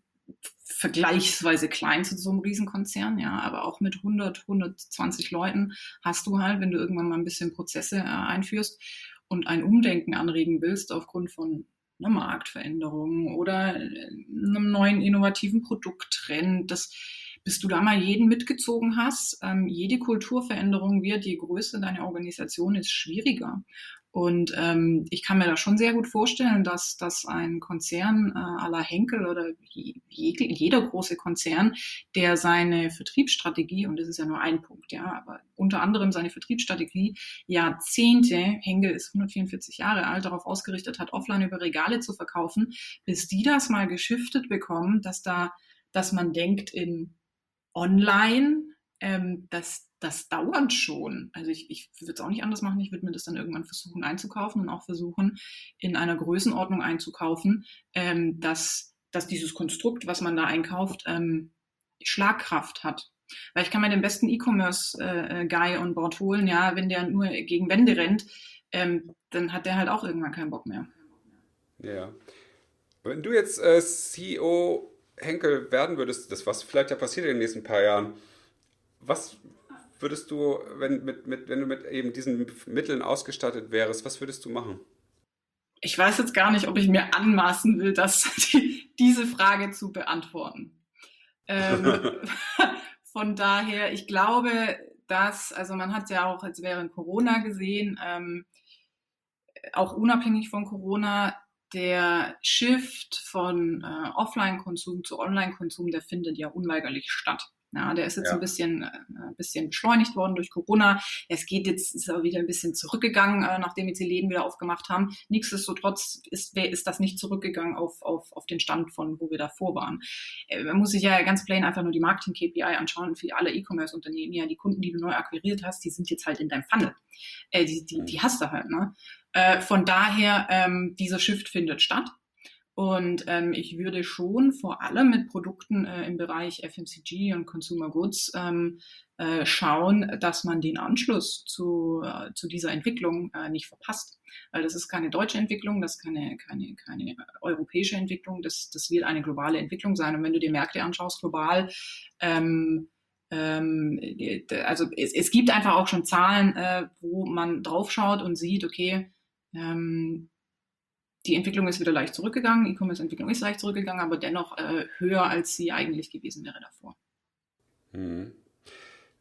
vergleichsweise klein zu so einem Riesenkonzern, ja, aber auch mit 100, 120 Leuten hast du halt, wenn du irgendwann mal ein bisschen Prozesse äh, einführst und ein Umdenken anregen willst aufgrund von einer Marktveränderung oder äh, einem neuen innovativen Produkttrend, das bis du da mal jeden mitgezogen hast, ähm, jede Kulturveränderung wird, je größer deine Organisation ist, schwieriger. Und ähm, ich kann mir da schon sehr gut vorstellen, dass, dass ein Konzern äh, à la Henkel oder je, jeder große Konzern, der seine Vertriebsstrategie, und das ist ja nur ein Punkt, ja, aber unter anderem seine Vertriebsstrategie Jahrzehnte, Henkel ist 144 Jahre alt, darauf ausgerichtet hat, offline über Regale zu verkaufen, bis die das mal geschiftet bekommen, dass da, dass man denkt in online, ähm, dass das dauert schon. Also ich, ich würde es auch nicht anders machen. Ich würde mir das dann irgendwann versuchen einzukaufen und auch versuchen, in einer Größenordnung einzukaufen, ähm, dass, dass dieses Konstrukt, was man da einkauft, ähm, Schlagkraft hat. Weil ich kann mir den besten E-Commerce-Guy äh, on Board holen, ja, wenn der nur gegen Wände rennt, ähm, dann hat der halt auch irgendwann keinen Bock mehr. Ja. Wenn du jetzt äh, CEO Henkel werden würdest, das was vielleicht ja passiert in den nächsten paar Jahren, was würdest du, wenn, mit, mit, wenn du mit eben diesen Mitteln ausgestattet wärst, was würdest du machen? Ich weiß jetzt gar nicht, ob ich mir anmaßen will, das, die, diese Frage zu beantworten. Ähm, von daher, ich glaube, dass, also man hat ja auch jetzt während Corona gesehen, ähm, auch unabhängig von Corona, der Shift von äh, Offline-Konsum zu Online-Konsum, der findet ja unweigerlich statt. Ja, der ist jetzt ja. ein bisschen, äh, ein bisschen beschleunigt worden durch Corona. Es geht jetzt, ist aber wieder ein bisschen zurückgegangen, äh, nachdem jetzt die Läden wieder aufgemacht haben. Nichtsdestotrotz ist, ist das nicht zurückgegangen auf, auf, auf den Stand von, wo wir davor waren. Äh, man muss sich ja ganz plain einfach nur die Marketing-KPI anschauen. Für alle E-Commerce-Unternehmen, ja, die Kunden, die du neu akquiriert hast, die sind jetzt halt in deinem Funnel. Äh, die, die, die hast du halt, ne? Äh, von daher, ähm, dieser Shift findet statt. Und ähm, ich würde schon vor allem mit Produkten äh, im Bereich FMCG und Consumer Goods ähm, äh, schauen, dass man den Anschluss zu, äh, zu dieser Entwicklung äh, nicht verpasst. Weil das ist keine deutsche Entwicklung, das ist keine, keine, keine europäische Entwicklung, das, das wird eine globale Entwicklung sein. Und wenn du dir Märkte anschaust, global, ähm, ähm, also es, es gibt einfach auch schon Zahlen, äh, wo man draufschaut und sieht, okay, ähm, die Entwicklung ist wieder leicht zurückgegangen, E-Commerce-Entwicklung ist leicht zurückgegangen, aber dennoch äh, höher, als sie eigentlich gewesen wäre davor. Mhm.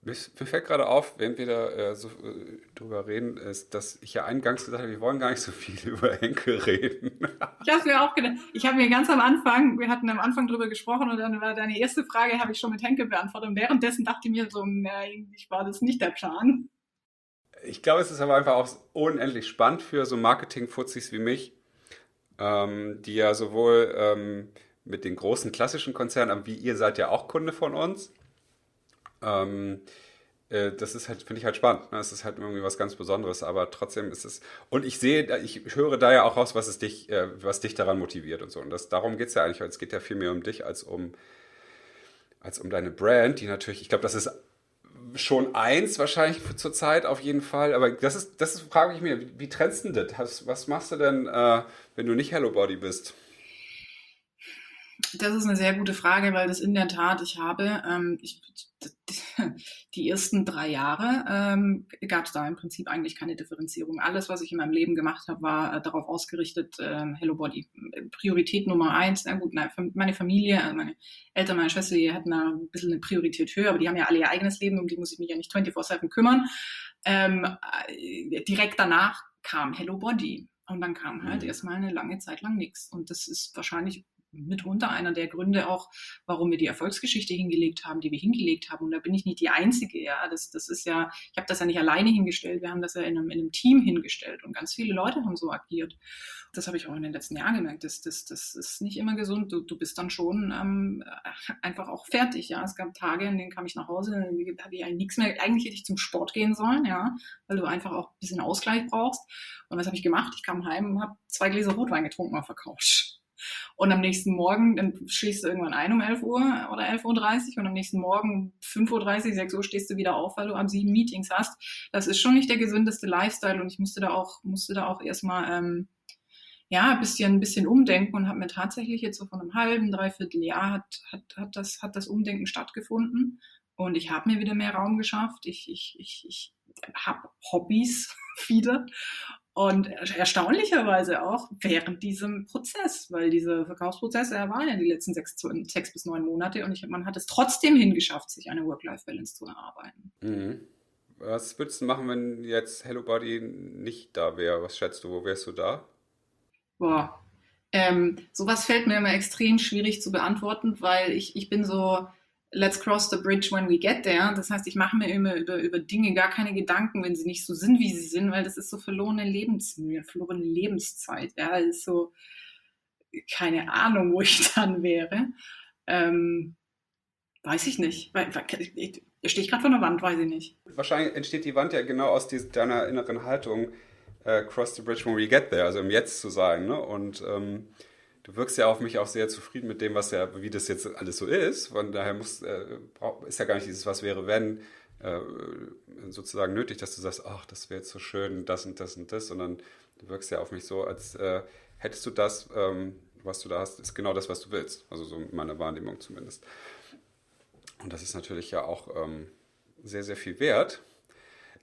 Mir, fällt gerade auf, während wir da äh, so äh, drüber reden, ist, dass ich ja eingangs gesagt habe, wir wollen gar nicht so viel über Henkel reden. ich habe mir auch gedacht, ich habe mir ganz am Anfang, wir hatten am Anfang drüber gesprochen und dann war deine erste Frage, habe ich schon mit Henkel beantwortet und währenddessen dachte ich mir so, na, eigentlich war das nicht der Plan. Ich glaube, es ist aber einfach auch unendlich spannend für so Marketing-Fuzis wie mich, ähm, die ja sowohl ähm, mit den großen klassischen Konzernen, wie ihr seid ja auch Kunde von uns. Ähm, äh, das ist halt, finde ich halt spannend. Ne? Es ist halt irgendwie was ganz Besonderes, aber trotzdem ist es. Und ich sehe, ich höre da ja auch raus, was es dich, äh, was dich daran motiviert und so. Und das, darum geht es ja eigentlich, es geht ja viel mehr um dich als um, als um deine Brand, die natürlich, ich glaube, das ist schon eins wahrscheinlich zur Zeit auf jeden Fall. Aber das ist, das ist, frage ich mir, wie, wie trennst du das? Was machst du denn, äh, wenn du nicht Hello Body bist? Das ist eine sehr gute Frage, weil das in der Tat, ich habe, ähm, ich, die ersten drei Jahre ähm, gab es da im Prinzip eigentlich keine Differenzierung. Alles, was ich in meinem Leben gemacht habe, war äh, darauf ausgerichtet, äh, Hello Body. Priorität Nummer eins, na gut, na, meine Familie, also meine Eltern, meine Schwester, die hatten da ein bisschen eine Priorität höher, aber die haben ja alle ihr eigenes Leben, um die muss ich mich ja nicht 24-7 kümmern. Ähm, äh, direkt danach kam Hello Body. Und dann kam halt mhm. erstmal eine lange Zeit lang nichts. Und das ist wahrscheinlich mitunter einer der Gründe auch, warum wir die Erfolgsgeschichte hingelegt haben, die wir hingelegt haben. Und da bin ich nicht die Einzige, ja. Das, das ist ja, ich habe das ja nicht alleine hingestellt, wir haben das ja in einem, in einem Team hingestellt und ganz viele Leute haben so agiert. Das habe ich auch in den letzten Jahren gemerkt. Das, das, das ist nicht immer gesund. Du, du bist dann schon ähm, einfach auch fertig, ja. Es gab Tage, in denen kam ich nach Hause, dann habe ich eigentlich nichts mehr. Eigentlich hätte ich zum Sport gehen sollen, ja, weil du einfach auch ein bisschen Ausgleich brauchst. Und was habe ich gemacht? Ich kam heim und habe zwei Gläser Rotwein getrunken auf der Couch. Und am nächsten Morgen, dann schläfst du irgendwann ein um 11 Uhr oder 11.30 Uhr und am nächsten Morgen um 5.30 Uhr, 6 Uhr stehst du wieder auf, weil du am sieben Meetings hast. Das ist schon nicht der gesündeste Lifestyle und ich musste da auch, musste da auch erstmal, ähm, ja, ein bisschen, ein bisschen umdenken und habe mir tatsächlich jetzt so von einem halben, dreiviertel Jahr hat, hat, hat, das, hat das Umdenken stattgefunden und ich habe mir wieder mehr Raum geschafft. Ich, ich, ich, ich habe Hobbys wieder und erstaunlicherweise auch während diesem Prozess, weil diese Verkaufsprozesse er waren ja die letzten sechs, sechs bis neun Monate und ich, man hat es trotzdem hingeschafft, sich eine Work-Life-Balance zu erarbeiten. Mhm. Was würdest du machen, wenn jetzt Hello Body nicht da wäre? Was schätzt du, wo wärst du da? Boah, ähm, sowas fällt mir immer extrem schwierig zu beantworten, weil ich, ich bin so, let's cross the bridge when we get there. Das heißt, ich mache mir immer über, über Dinge gar keine Gedanken, wenn sie nicht so sind, wie sie sind, weil das ist so verlorene Lebensmühe, verlorene Lebenszeit. Ja, das ist so keine Ahnung, wo ich dann wäre. Ähm, weiß ich nicht. Stehe ich gerade vor der Wand, weiß ich nicht. Wahrscheinlich entsteht die Wand ja genau aus deiner inneren Haltung, uh, cross the bridge when we get there, also im Jetzt zu sein. Ne? Und ähm, du wirkst ja auf mich auch sehr zufrieden mit dem, was ja, wie das jetzt alles so ist. Von daher muss, äh, ist ja gar nicht dieses Was wäre, wenn äh, sozusagen nötig, dass du sagst, ach, das wäre jetzt so schön, das und das und das, sondern du wirkst ja auf mich so, als äh, hättest du das, ähm, was du da hast, ist genau das, was du willst. Also so in meiner Wahrnehmung zumindest. Und das ist natürlich ja auch ähm, sehr, sehr viel wert.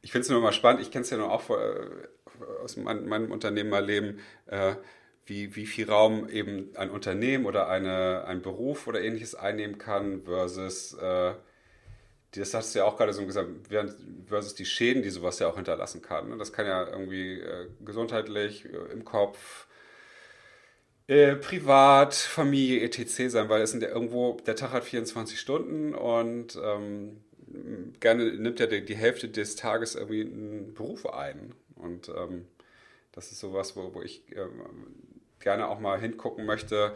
Ich finde es nur mal spannend, ich kenne es ja nur auch vor, äh, aus mein, meinem Unternehmerleben, äh, wie, wie viel Raum eben ein Unternehmen oder eine, ein Beruf oder ähnliches einnehmen kann versus, äh, das hast du ja auch gerade so gesagt, versus die Schäden, die sowas ja auch hinterlassen kann. Ne? Das kann ja irgendwie äh, gesundheitlich, äh, im Kopf, äh, privat, Familie, etc. sein, weil es sind ja irgendwo, der Tag hat 24 Stunden und ähm, gerne nimmt ja die, die, Hälfte des Tages irgendwie einen Beruf ein. Und ähm, das ist sowas, wo, wo ich ähm, gerne auch mal hingucken möchte,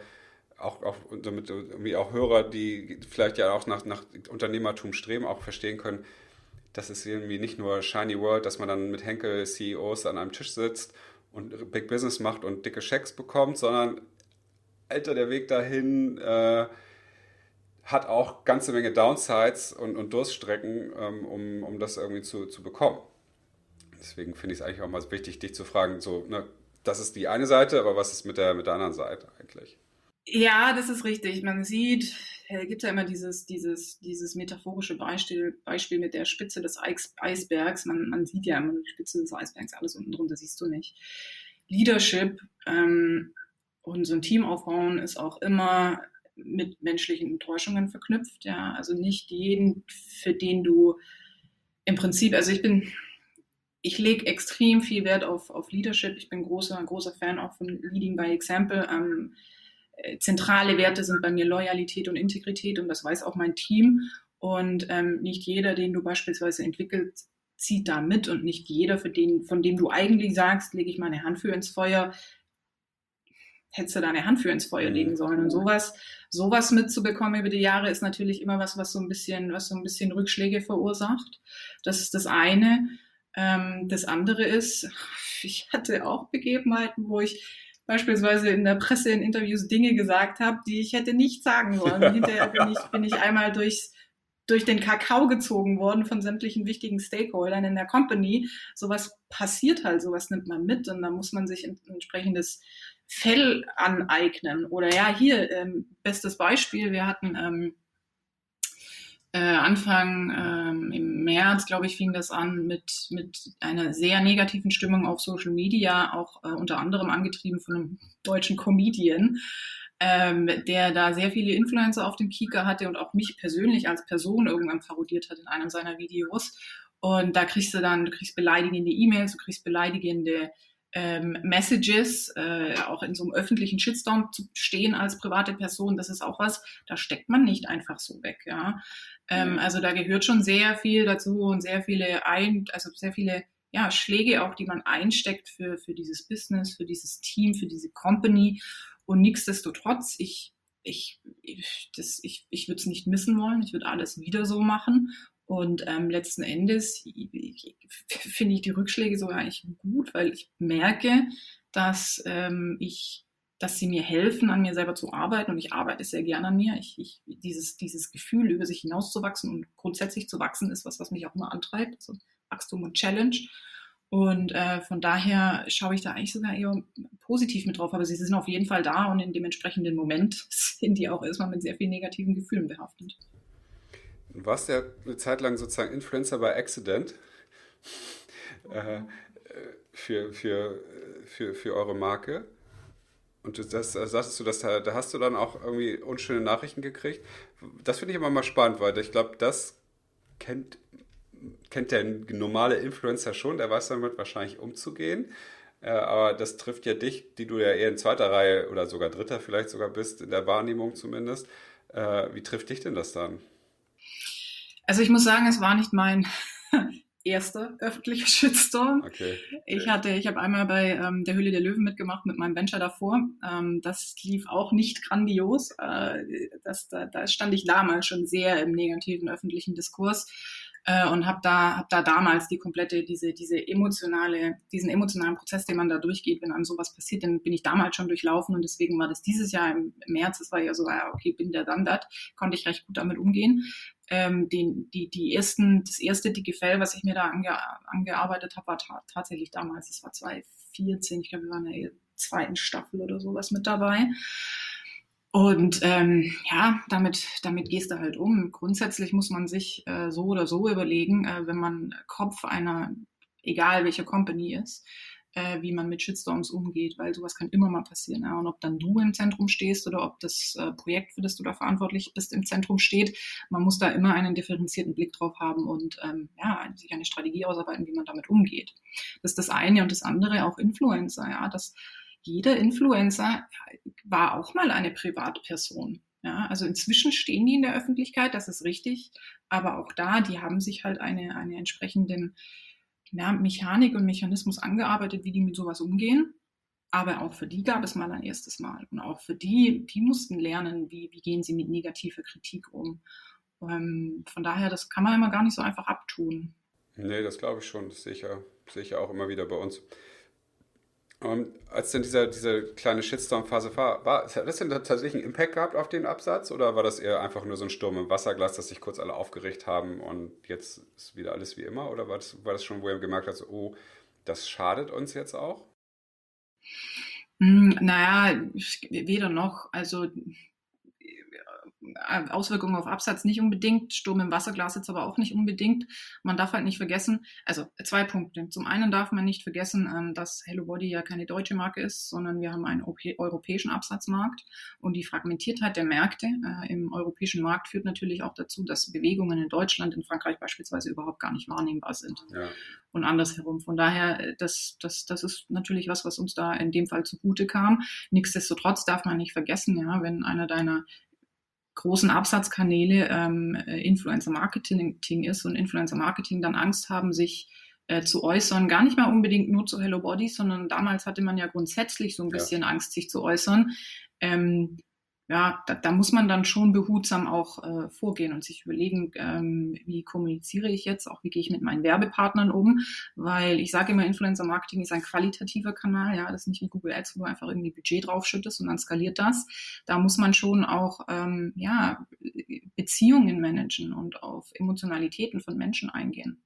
auch, auch damit irgendwie auch Hörer, die vielleicht ja auch nach, nach Unternehmertum streben, auch verstehen können, das ist irgendwie nicht nur Shiny World, dass man dann mit Henkel CEOs an einem Tisch sitzt und Big Business macht und dicke Schecks bekommt, sondern Alter, der Weg dahin äh, hat auch ganze Menge Downsides und, und Durststrecken, ähm, um, um das irgendwie zu, zu bekommen. Deswegen finde ich es eigentlich auch mal wichtig, dich zu fragen, so, ne, das ist die eine Seite, aber was ist mit der, mit der anderen Seite eigentlich? Ja, das ist richtig. Man sieht, es gibt ja immer dieses, dieses, dieses metaphorische Beispiel, Beispiel mit der Spitze des Eisbergs. Man, man sieht ja immer die Spitze des Eisbergs, alles unten drunter siehst du nicht. Leadership ähm, und so ein Team aufbauen ist auch immer mit menschlichen Enttäuschungen verknüpft. Ja, also nicht jeden, für den du im Prinzip, also ich bin, ich lege extrem viel Wert auf, auf Leadership. Ich bin großer, großer Fan auch von Leading by Example. Ähm, äh, zentrale Werte sind bei mir Loyalität und Integrität und das weiß auch mein Team. Und ähm, nicht jeder, den du beispielsweise entwickelst, zieht da mit und nicht jeder, für den, von dem du eigentlich sagst, lege ich meine Hand für ins Feuer, hättest du deine Hand für ins Feuer mhm. legen sollen. Und sowas, sowas mitzubekommen über die Jahre ist natürlich immer was, was so ein bisschen, was so ein bisschen Rückschläge verursacht. Das ist das eine. Ähm, das andere ist, ich hatte auch Begebenheiten, wo ich beispielsweise in der Presse in Interviews Dinge gesagt habe, die ich hätte nicht sagen sollen. Hinterher bin ich, bin ich einmal durchs, durch den Kakao gezogen worden von sämtlichen wichtigen Stakeholdern in der Company. Sowas passiert halt, sowas nimmt man mit und da muss man sich ein entsprechendes Fell aneignen. Oder ja, hier, ähm, bestes Beispiel, wir hatten ähm, äh, Anfang ähm, im März, glaube ich, fing das an mit, mit einer sehr negativen Stimmung auf Social Media, auch äh, unter anderem angetrieben von einem deutschen Comedian, ähm, der da sehr viele Influencer auf dem Kieker hatte und auch mich persönlich als Person irgendwann parodiert hat in einem seiner Videos. Und da kriegst du dann, du kriegst beleidigende E-Mails, du kriegst beleidigende ähm, Messages, äh, auch in so einem öffentlichen Shitstorm zu stehen als private Person, das ist auch was, da steckt man nicht einfach so weg, ja. Ähm, also da gehört schon sehr viel dazu und sehr viele ein, also sehr viele ja, Schläge auch, die man einsteckt für, für dieses Business, für dieses Team, für diese Company. Und nichtsdestotrotz, ich, ich, ich, ich, ich würde es nicht missen wollen. Ich würde alles wieder so machen. Und ähm, letzten Endes finde ich die Rückschläge sogar eigentlich gut, weil ich merke, dass ähm, ich, dass sie mir helfen, an mir selber zu arbeiten. Und ich arbeite sehr gerne an mir. Ich, ich, dieses, dieses Gefühl, über sich hinauszuwachsen und grundsätzlich zu wachsen, ist was, was mich auch immer antreibt. Also Wachstum und Challenge. Und äh, von daher schaue ich da eigentlich sogar eher positiv mit drauf. Aber sie sind auf jeden Fall da und in dem entsprechenden Moment sind die auch erstmal mit sehr vielen negativen Gefühlen behaftet. Du warst ja eine Zeit lang sozusagen Influencer bei Accident äh, für, für, für, für eure Marke. Und das, das sagtest du, dass da, da hast du dann auch irgendwie unschöne Nachrichten gekriegt. Das finde ich immer mal spannend, weil ich glaube, das kennt, kennt der normale Influencer schon, der weiß damit wahrscheinlich umzugehen. Äh, aber das trifft ja dich, die du ja eher in zweiter Reihe oder sogar dritter vielleicht sogar bist, in der Wahrnehmung zumindest. Äh, wie trifft dich denn das dann? Also ich muss sagen, es war nicht mein erster öffentlicher Shitstorm. Okay. Ich hatte, ich habe einmal bei ähm, der Höhle der Löwen mitgemacht mit meinem Venture davor. Ähm, das lief auch nicht grandios. Äh, das, da, da stand ich damals schon sehr im negativen öffentlichen Diskurs. äh, und habe da, hab da damals die komplette, diese, diese emotionale, diesen emotionalen Prozess, den man da durchgeht, wenn einem sowas passiert, den bin ich damals schon durchlaufen und deswegen war das dieses Jahr im März, es war ja so, ja, okay, bin der dann dat, konnte ich recht gut damit umgehen. Ähm, den, die, die ersten, das erste dicke Fell, was ich mir da ange, angearbeitet habe, war ta tatsächlich damals, das war 2014, ich glaube, wir waren in der zweiten Staffel oder sowas mit dabei. Und ähm, ja, damit, damit gehst du halt um. Grundsätzlich muss man sich äh, so oder so überlegen, äh, wenn man Kopf einer, egal welcher Company ist, äh, wie man mit Shitstorms umgeht, weil sowas kann immer mal passieren. Ja? Und ob dann du im Zentrum stehst oder ob das äh, Projekt, für das du da verantwortlich bist, im Zentrum steht, man muss da immer einen differenzierten Blick drauf haben und ähm, ja, sich eine Strategie ausarbeiten, wie man damit umgeht. Das ist das eine und das andere auch Influencer, ja, das jeder Influencer war auch mal eine Privatperson. Ja, also inzwischen stehen die in der Öffentlichkeit, das ist richtig, aber auch da, die haben sich halt eine, eine entsprechenden ja, Mechanik und Mechanismus angearbeitet, wie die mit sowas umgehen. Aber auch für die gab es mal ein erstes Mal. Und auch für die, die mussten lernen, wie, wie gehen sie mit negativer Kritik um. Ähm, von daher, das kann man immer gar nicht so einfach abtun. Nee, das glaube ich schon. Das sehe ich, ja, sehe ich ja auch immer wieder bei uns. Und als denn dieser, diese kleine Shitstorm-Phase war, war, hat das denn tatsächlich einen Impact gehabt auf den Absatz oder war das eher einfach nur so ein Sturm im Wasserglas, dass sich kurz alle aufgeregt haben und jetzt ist wieder alles wie immer? Oder war das, war das schon, wo ihr gemerkt habt, so, oh, das schadet uns jetzt auch? Hm, naja, weder noch. Also Auswirkungen auf Absatz nicht unbedingt, Sturm im Wasserglas jetzt aber auch nicht unbedingt. Man darf halt nicht vergessen, also zwei Punkte. Zum einen darf man nicht vergessen, ähm, dass Hello Body ja keine deutsche Marke ist, sondern wir haben einen europäischen Absatzmarkt und die Fragmentiertheit der Märkte äh, im europäischen Markt führt natürlich auch dazu, dass Bewegungen in Deutschland, in Frankreich beispielsweise überhaupt gar nicht wahrnehmbar sind. Ja. Und andersherum. Von daher, äh, das, das, das ist natürlich was, was uns da in dem Fall zugute kam. Nichtsdestotrotz darf man nicht vergessen, ja, wenn einer deiner großen Absatzkanäle ähm, äh, Influencer Marketing ist und Influencer Marketing dann Angst haben, sich äh, zu äußern, gar nicht mal unbedingt nur zu Hello Body, sondern damals hatte man ja grundsätzlich so ein bisschen ja. Angst, sich zu äußern. Ähm, ja, da, da muss man dann schon behutsam auch äh, vorgehen und sich überlegen, ähm, wie kommuniziere ich jetzt, auch wie gehe ich mit meinen Werbepartnern um, weil ich sage immer, Influencer Marketing ist ein qualitativer Kanal, ja, das ist nicht wie Google Ads, wo du einfach irgendwie Budget draufschüttest und dann skaliert das. Da muss man schon auch ähm, ja, Beziehungen managen und auf Emotionalitäten von Menschen eingehen.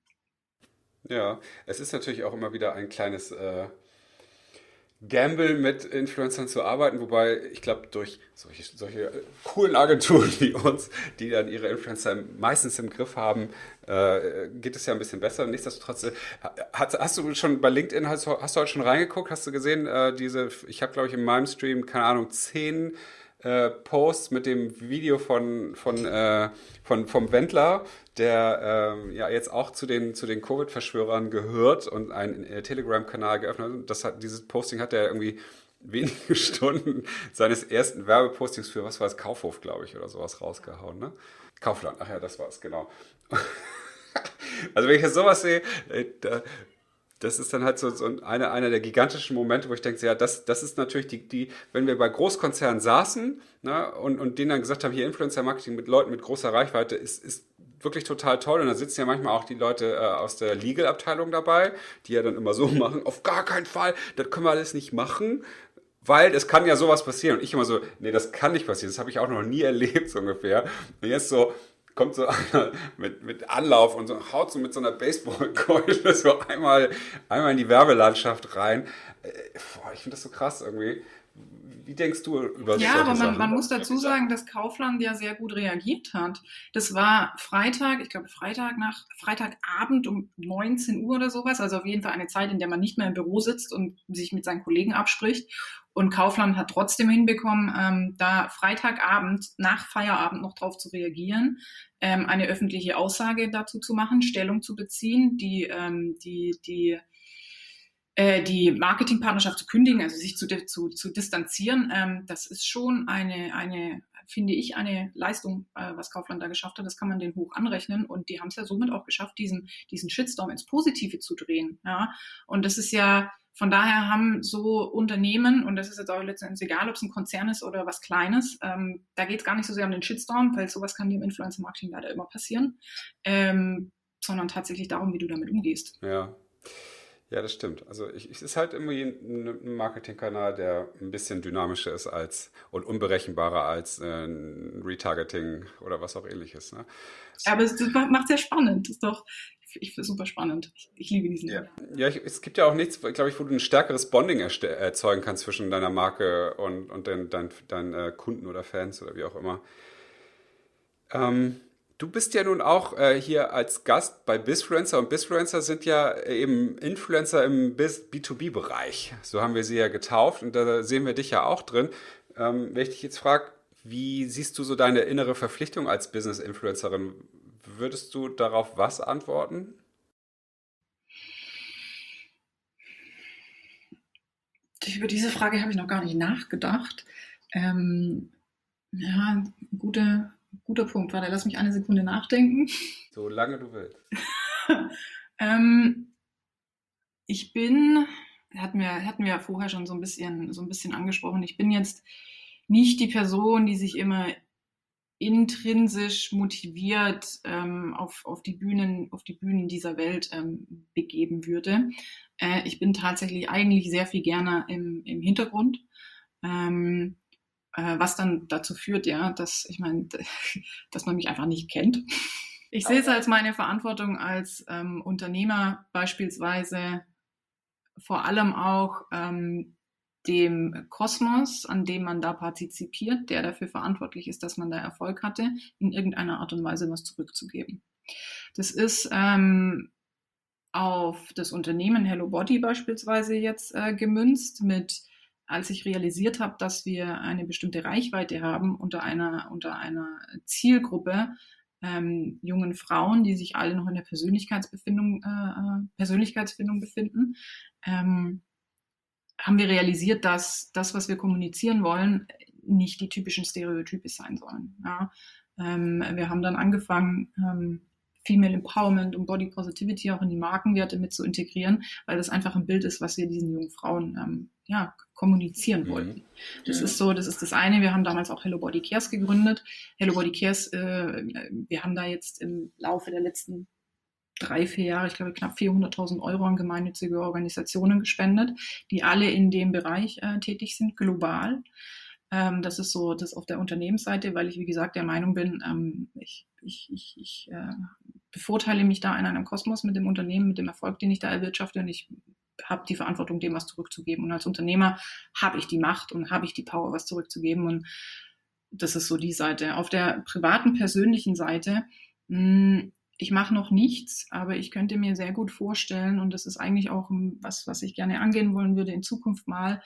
Ja, es ist natürlich auch immer wieder ein kleines äh Gamble mit Influencern zu arbeiten, wobei ich glaube, durch solche, solche coolen Agenturen wie uns, die dann ihre Influencer meistens im Griff haben, äh, geht es ja ein bisschen besser. Nichtsdestotrotz, äh, hast, hast, du schon bei LinkedIn, hast, hast du heute schon reingeguckt? Hast du gesehen, äh, diese, ich habe glaube ich in meinem Stream, keine Ahnung, zehn äh, Post mit dem Video von, von, äh, von, vom Wendler, der ähm, ja jetzt auch zu den, zu den Covid-Verschwörern gehört und einen äh, Telegram-Kanal geöffnet hat. Das hat, dieses Posting hat er irgendwie wenige Stunden seines ersten Werbepostings für, was war es, Kaufhof, glaube ich, oder sowas rausgehauen, ne? Kaufland, ach ja, das war es, genau. also wenn ich jetzt sowas sehe, da, das ist dann halt so, so einer, einer der gigantischen Momente, wo ich denke, ja, das, das ist natürlich die, die, wenn wir bei Großkonzernen saßen ne, und, und denen dann gesagt haben, hier Influencer-Marketing mit Leuten mit großer Reichweite ist, ist wirklich total toll. Und da sitzen ja manchmal auch die Leute äh, aus der Legal-Abteilung dabei, die ja dann immer so machen, auf gar keinen Fall, das können wir alles nicht machen. Weil es kann ja sowas passieren. Und ich immer so, nee, das kann nicht passieren. Das habe ich auch noch nie erlebt, so ungefähr. Und jetzt so, kommt so einer mit, mit Anlauf und so, haut so mit so einer Baseballkeule so einmal, einmal in die Werbelandschaft rein. Äh, boah, ich finde das so krass irgendwie. Wie denkst du über Ja, aber man, man, muss dazu sagen, dass Kaufland ja sehr gut reagiert hat. Das war Freitag, ich glaube Freitag nach Freitagabend um 19 Uhr oder sowas, also auf jeden Fall eine Zeit, in der man nicht mehr im Büro sitzt und sich mit seinen Kollegen abspricht. Und Kaufland hat trotzdem hinbekommen, ähm, da Freitagabend nach Feierabend noch drauf zu reagieren, ähm, eine öffentliche Aussage dazu zu machen, Stellung zu beziehen, die, ähm, die, die, äh, die Marketingpartnerschaft zu kündigen, also sich zu, zu, zu distanzieren. Ähm, das ist schon eine, eine, finde ich, eine Leistung, äh, was Kaufland da geschafft hat. Das kann man den hoch anrechnen. Und die haben es ja somit auch geschafft, diesen, diesen Shitstorm ins Positive zu drehen. Ja? Und das ist ja, von daher haben so Unternehmen, und das ist jetzt auch letztendlich egal, ob es ein Konzern ist oder was Kleines, ähm, da geht es gar nicht so sehr um den Shitstorm, weil sowas kann dem Influencer-Marketing leider immer passieren. Ähm, sondern tatsächlich darum, wie du damit umgehst. Ja. Ja, das stimmt. Also ich, es ist halt immer ein Marketingkanal, der ein bisschen dynamischer ist als und unberechenbarer als äh, ein Retargeting oder was auch ähnliches. Ne? Aber es macht sehr spannend. Das ist doch, ich finde es super spannend. Ich, ich, liebe diesen. Ja, ja ich, es gibt ja auch nichts, glaube ich, wo du ein stärkeres Bonding erzeugen kannst zwischen deiner Marke und, und deinen dein, dein, äh, Kunden oder Fans oder wie auch immer. Ähm, Du bist ja nun auch äh, hier als Gast bei Bisfluencer und Bisfluencer sind ja eben Influencer im B2B-Bereich. So haben wir sie ja getauft und da sehen wir dich ja auch drin. Ähm, wenn ich dich jetzt frage, wie siehst du so deine innere Verpflichtung als Business-Influencerin? Würdest du darauf was antworten? Über diese Frage habe ich noch gar nicht nachgedacht. Ähm, ja, gute, guter Punkt. Warte, lass mich eine Sekunde nachdenken. So lange du willst. ähm, ich bin, hatten wir, hatten wir ja vorher schon so ein bisschen, so ein bisschen angesprochen, ich bin jetzt nicht die Person, die sich immer intrinsisch motiviert ähm, auf, auf, die Bühnen, auf die Bühnen dieser Welt ähm, begeben würde. Äh, ich bin tatsächlich eigentlich sehr viel gerne im, im Hintergrund. Ähm, äh, was dann dazu führt, ja, dass ich meine, dass man mich einfach nicht kennt. Ich sehe es als meine Verantwortung als ähm, Unternehmer beispielsweise vor allem auch ähm, dem Kosmos, an dem man da partizipiert, der dafür verantwortlich ist, dass man da Erfolg hatte, in irgendeiner Art und Weise was zurückzugeben. Das ist ähm, auf das Unternehmen Hello Body beispielsweise jetzt äh, gemünzt mit als ich realisiert habe, dass wir eine bestimmte Reichweite haben unter einer, unter einer Zielgruppe ähm, jungen Frauen, die sich alle noch in der Persönlichkeitsbefindung, äh, äh, Persönlichkeitsfindung befinden, ähm, haben wir realisiert, dass das, was wir kommunizieren wollen, nicht die typischen Stereotype sein sollen. Ja? Ähm, wir haben dann angefangen, ähm, Female Empowerment und Body Positivity auch in die Markenwerte mit zu integrieren, weil das einfach ein Bild ist, was wir diesen jungen Frauen ähm, ja, kommunizieren mhm. wollten. Das ja. ist so, das ist das eine. Wir haben damals auch Hello Body Cares gegründet. Hello Body Cares, äh, wir haben da jetzt im Laufe der letzten drei, vier Jahre, ich glaube knapp 400.000 Euro an gemeinnützige Organisationen gespendet, die alle in dem Bereich äh, tätig sind, global. Ähm, das ist so das auf der Unternehmensseite, weil ich, wie gesagt, der Meinung bin, ähm, ich, ich, ich, ich äh, bevorteile mich da in einem Kosmos mit dem Unternehmen, mit dem Erfolg, den ich da erwirtschafte und ich habe die Verantwortung, dem was zurückzugeben. Und als Unternehmer habe ich die Macht und habe ich die Power, was zurückzugeben. Und das ist so die Seite. Auf der privaten, persönlichen Seite, hm, ich mache noch nichts, aber ich könnte mir sehr gut vorstellen, und das ist eigentlich auch was, was ich gerne angehen wollen würde in Zukunft mal,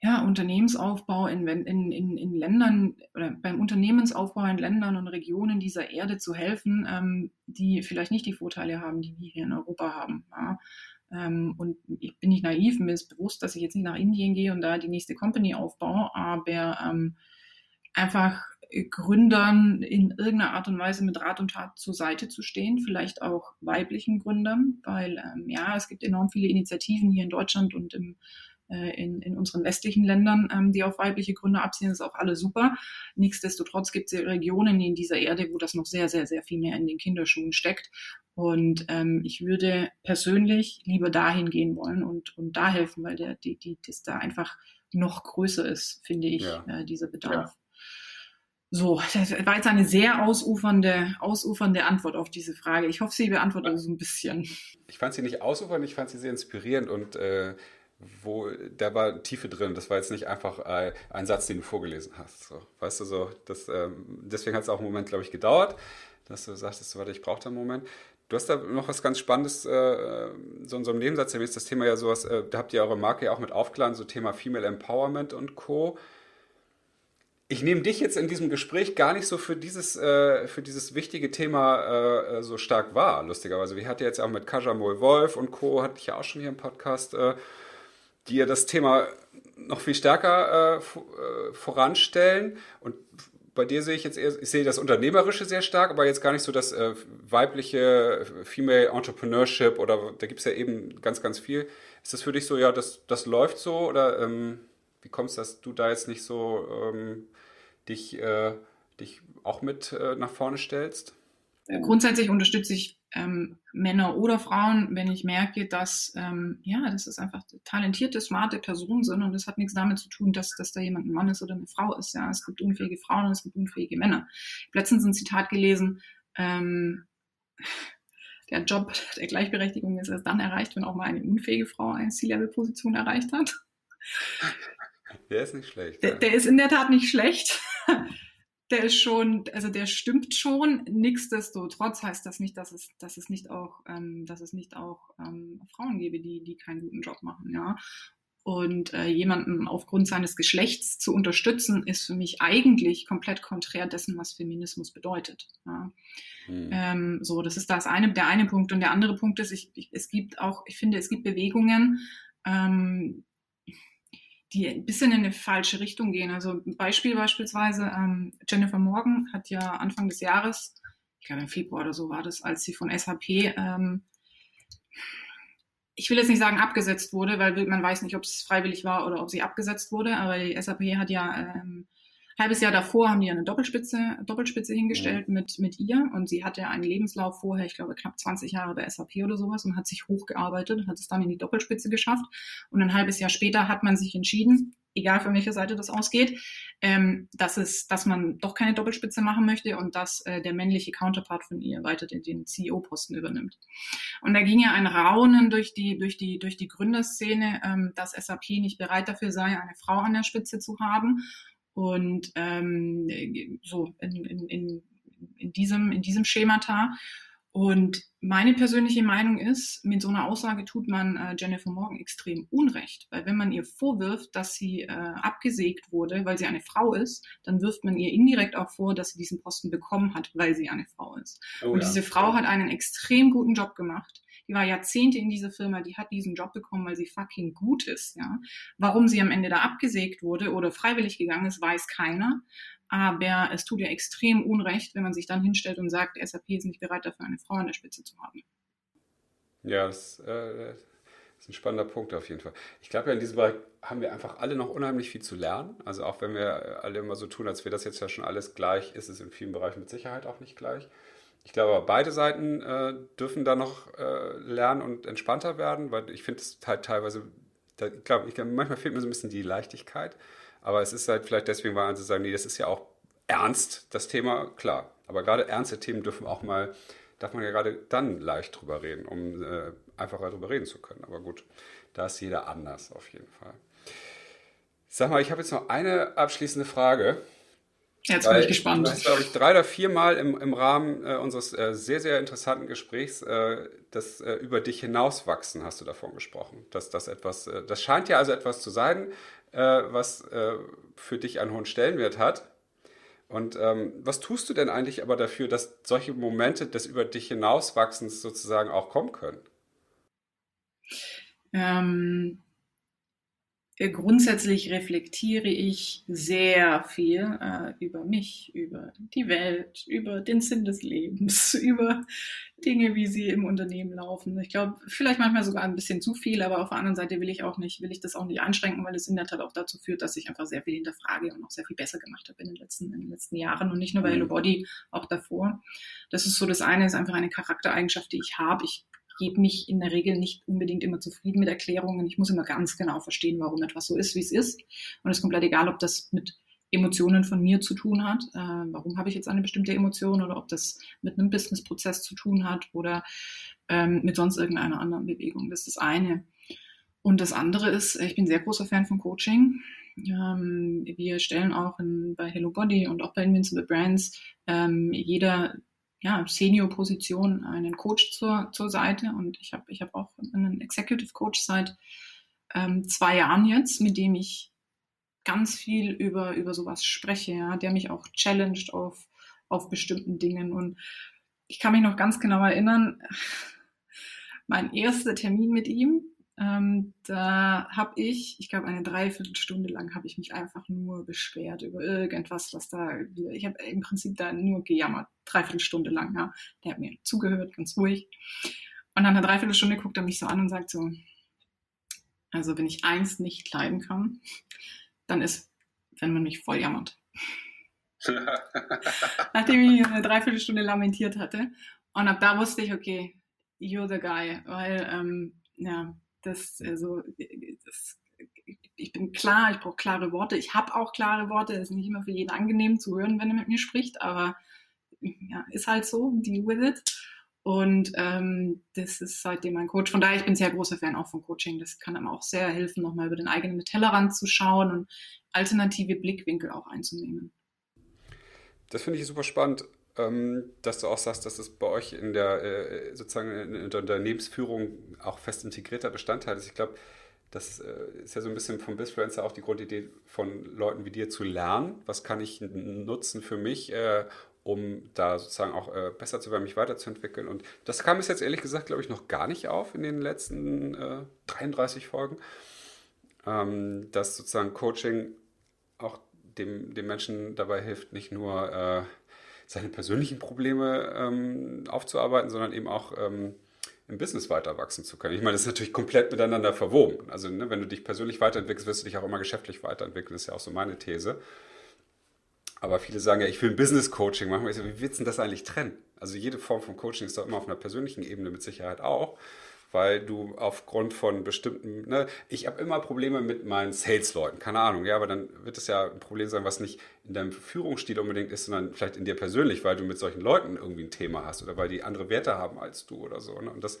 ja, Unternehmensaufbau in, in, in, in Ländern oder beim Unternehmensaufbau in Ländern und Regionen dieser Erde zu helfen, ähm, die vielleicht nicht die Vorteile haben, die wir hier in Europa haben. Ja. Ähm, und ich bin nicht naiv, mir ist bewusst, dass ich jetzt nicht nach Indien gehe und da die nächste Company aufbaue, aber ähm, einfach Gründern in irgendeiner Art und Weise mit Rat und Tat zur Seite zu stehen, vielleicht auch weiblichen Gründern, weil ähm, ja, es gibt enorm viele Initiativen hier in Deutschland und im in, in unseren westlichen Ländern, ähm, die auf weibliche Gründer abziehen, ist auch alles super. Nichtsdestotrotz gibt es Regionen in dieser Erde, wo das noch sehr, sehr, sehr viel mehr in den Kinderschuhen steckt. Und ähm, ich würde persönlich lieber dahin gehen wollen und, und da helfen, weil der, die, die, das da einfach noch größer ist, finde ich, ja. äh, dieser Bedarf. Ja. So, das war jetzt eine sehr ausufernde, ausufernde Antwort auf diese Frage. Ich hoffe, sie beantwortet so ein bisschen. Ich fand sie nicht ausufernd, ich fand sie sehr inspirierend und äh, wo da war Tiefe drin. Das war jetzt nicht einfach äh, ein Satz, den du vorgelesen hast. So, weißt du so, das, ähm, deswegen hat es auch einen Moment, glaube ich, gedauert, dass du sagtest, warte, ich brauche da einen Moment. Du hast da noch was ganz Spannendes, äh, so in so einem Nebensatz erwähnt, das Thema ja sowas, äh, da habt ihr eure Marke ja auch mit aufgeladen, so Thema Female Empowerment und Co. Ich nehme dich jetzt in diesem Gespräch gar nicht so für dieses, äh, für dieses wichtige Thema äh, so stark wahr, lustigerweise. Wir hatten jetzt auch mit Kajamol Wolf und Co. hatte ich ja auch schon hier im Podcast äh, die ja das Thema noch viel stärker äh, äh, voranstellen. Und bei dir sehe ich jetzt eher, ich sehe das Unternehmerische sehr stark, aber jetzt gar nicht so das äh, weibliche Female Entrepreneurship oder da gibt es ja eben ganz, ganz viel. Ist das für dich so, ja, das, das läuft so oder ähm, wie kommst du, dass du da jetzt nicht so ähm, dich, äh, dich auch mit äh, nach vorne stellst? Grundsätzlich unterstütze ich ähm, Männer oder Frauen, wenn ich merke, dass ähm, ja, das ist einfach talentierte, smarte Personen sind und das hat nichts damit zu tun, dass, dass da jemand ein Mann ist oder eine Frau ist. Ja, es gibt unfähige Frauen und es gibt unfähige Männer. Ich habe letztens ein Zitat gelesen. Ähm, der Job der Gleichberechtigung ist erst dann erreicht, wenn auch mal eine unfähige Frau eine C-Level-Position erreicht hat. Der ist nicht schlecht. Der, der ist in der Tat nicht schlecht der ist schon, also der stimmt schon. Nichtsdestotrotz heißt das nicht, dass es, dass es nicht auch, ähm, dass es nicht auch ähm, Frauen gäbe, die, die keinen guten Job machen, ja. Und äh, jemanden aufgrund seines Geschlechts zu unterstützen, ist für mich eigentlich komplett konträr dessen, was Feminismus bedeutet. Ja. Hm. Ähm, so, das ist das eine, der eine Punkt. Und der andere Punkt ist, ich, ich, es gibt auch, ich finde, es gibt Bewegungen, ähm, die ein bisschen in eine falsche Richtung gehen. Also ein Beispiel beispielsweise, ähm, Jennifer Morgan hat ja Anfang des Jahres, ich glaube im Februar oder so war das, als sie von SAP, ähm, ich will jetzt nicht sagen abgesetzt wurde, weil man weiß nicht, ob es freiwillig war oder ob sie abgesetzt wurde, aber die SAP hat ja ähm, halbes Jahr davor haben die eine Doppelspitze, Doppelspitze hingestellt ja. mit, mit ihr und sie hatte einen Lebenslauf vorher, ich glaube knapp 20 Jahre bei SAP oder sowas und hat sich hochgearbeitet, hat es dann in die Doppelspitze geschafft und ein halbes Jahr später hat man sich entschieden, egal von welcher Seite das ausgeht, ähm, dass es, dass man doch keine Doppelspitze machen möchte und dass äh, der männliche Counterpart von ihr weiter den, den CEO-Posten übernimmt. Und da ging ja ein Raunen durch die, durch die, durch die Gründerszene, ähm, dass SAP nicht bereit dafür sei, eine Frau an der Spitze zu haben und ähm, so in, in, in, in, diesem, in diesem Schemata. Und meine persönliche Meinung ist, mit so einer Aussage tut man äh, Jennifer Morgan extrem Unrecht, weil wenn man ihr vorwirft, dass sie äh, abgesägt wurde, weil sie eine Frau ist, dann wirft man ihr indirekt auch vor, dass sie diesen Posten bekommen hat, weil sie eine Frau ist. Oh, und ja. diese Frau hat einen extrem guten Job gemacht die war Jahrzehnte in dieser Firma, die hat diesen Job bekommen, weil sie fucking gut ist, ja. Warum sie am Ende da abgesägt wurde oder freiwillig gegangen ist, weiß keiner. Aber es tut ihr extrem Unrecht, wenn man sich dann hinstellt und sagt, SAP ist nicht bereit dafür, eine Frau an der Spitze zu haben. Ja, das, äh, ist ein spannender Punkt auf jeden Fall. Ich glaube ja, in diesem Bereich haben wir einfach alle noch unheimlich viel zu lernen. Also auch wenn wir alle immer so tun, als wäre das jetzt ja schon alles gleich, ist es in vielen Bereichen mit Sicherheit auch nicht gleich. Ich glaube, beide Seiten äh, dürfen da noch äh, lernen und entspannter werden, weil ich finde es halt teilweise, da, ich glaube, glaub, manchmal fehlt mir so ein bisschen die Leichtigkeit, aber es ist halt vielleicht deswegen, weil sie sagen, nee, das ist ja auch ernst, das Thema, klar. Aber gerade ernste Themen dürfen auch mal, darf man ja gerade dann leicht drüber reden, um äh, einfacher drüber reden zu können. Aber gut, da ist jeder anders auf jeden Fall. Sag mal, ich habe jetzt noch eine abschließende Frage. Jetzt bin ich gespannt. Du hast, glaube ich, drei oder vier Mal im, im Rahmen äh, unseres äh, sehr, sehr interessanten Gesprächs äh, das äh, über dich hinauswachsen hast du davon gesprochen. Dass das etwas, äh, das scheint ja also etwas zu sein, äh, was für dich einen hohen Stellenwert hat. Und ähm, was tust du denn eigentlich aber dafür, dass solche Momente des über dich hinauswachsens sozusagen auch kommen können? Ähm, grundsätzlich reflektiere ich sehr viel äh, über mich, über die Welt, über den Sinn des Lebens, über Dinge, wie sie im Unternehmen laufen. Ich glaube, vielleicht manchmal sogar ein bisschen zu viel, aber auf der anderen Seite will ich auch nicht, will ich das auch nicht einschränken, weil es in der Tat auch dazu führt, dass ich einfach sehr viel hinterfrage und auch sehr viel besser gemacht habe in den letzten, in den letzten Jahren und nicht nur bei Hello mhm. Body, auch davor. Das ist so das eine, ist einfach eine Charaktereigenschaft, die ich habe. Ich gebe mich in der Regel nicht unbedingt immer zufrieden mit Erklärungen. Ich muss immer ganz genau verstehen, warum etwas so ist, wie es ist. Und es ist komplett egal, ob das mit Emotionen von mir zu tun hat. Äh, warum habe ich jetzt eine bestimmte Emotion oder ob das mit einem Businessprozess zu tun hat oder ähm, mit sonst irgendeiner anderen Bewegung. Das ist das eine. Und das andere ist, ich bin sehr großer Fan von Coaching. Ähm, wir stellen auch in, bei Hello Body und auch bei Invincible Brands ähm, jeder ja, Senior-Position einen Coach zur, zur Seite und ich habe ich hab auch einen Executive Coach seit ähm, zwei Jahren jetzt, mit dem ich ganz viel über, über sowas spreche, ja, der mich auch challenged auf, auf bestimmten Dingen. Und ich kann mich noch ganz genau erinnern, mein erster Termin mit ihm, ähm, da habe ich, ich glaube, eine Dreiviertelstunde lang habe ich mich einfach nur beschwert über irgendwas, was da wieder. Ich habe im Prinzip da nur gejammert, Dreiviertelstunde lang. Ja. Der hat mir zugehört, ganz ruhig. Und nach einer Dreiviertelstunde guckt er mich so an und sagt so, also wenn ich eins nicht leiden kann, dann ist, wenn man mich voll jammert. Nachdem ich eine Dreiviertelstunde lamentiert hatte. Und ab da wusste ich, okay, you're the guy, weil ähm, ja, das, also, das, ich bin klar, ich brauche klare Worte. Ich habe auch klare Worte. Es ist nicht immer für jeden angenehm zu hören, wenn er mit mir spricht, aber ja, ist halt so, deal with it. Und ähm, das ist seitdem mein Coach. Von daher, ich bin sehr großer Fan auch von Coaching. Das kann einem auch sehr helfen, nochmal über den eigenen Tellerrand zu schauen und alternative Blickwinkel auch einzunehmen. Das finde ich super spannend, ähm, dass du auch sagst, dass es bei euch in der äh, sozusagen in der Unternehmensführung auch fest integrierter Bestandteil ist. Ich glaube, das äh, ist ja so ein bisschen vom Bizfluencer auch die Grundidee von Leuten wie dir zu lernen. Was kann ich nutzen für mich, äh, um da sozusagen auch äh, besser zu werden, mich weiterzuentwickeln. Und das kam bis jetzt ehrlich gesagt, glaube ich, noch gar nicht auf in den letzten äh, 33 Folgen, ähm, dass sozusagen Coaching auch dem, dem Menschen dabei hilft, nicht nur äh, seine persönlichen Probleme ähm, aufzuarbeiten, sondern eben auch ähm, im Business weiter wachsen zu können. Ich meine, das ist natürlich komplett miteinander verwoben. Also ne, wenn du dich persönlich weiterentwickelst, wirst du dich auch immer geschäftlich weiterentwickeln. Das ist ja auch so meine These. Aber viele sagen ja, ich will ein Business-Coaching machen. Ich so, wie willst du das eigentlich trennen? Also jede Form von Coaching ist doch immer auf einer persönlichen Ebene mit Sicherheit auch, weil du aufgrund von bestimmten, ne, ich habe immer Probleme mit meinen Sales-Leuten, keine Ahnung, ja, aber dann wird es ja ein Problem sein, was nicht in deinem Führungsstil unbedingt ist, sondern vielleicht in dir persönlich, weil du mit solchen Leuten irgendwie ein Thema hast oder weil die andere Werte haben als du oder so. Ne? Und das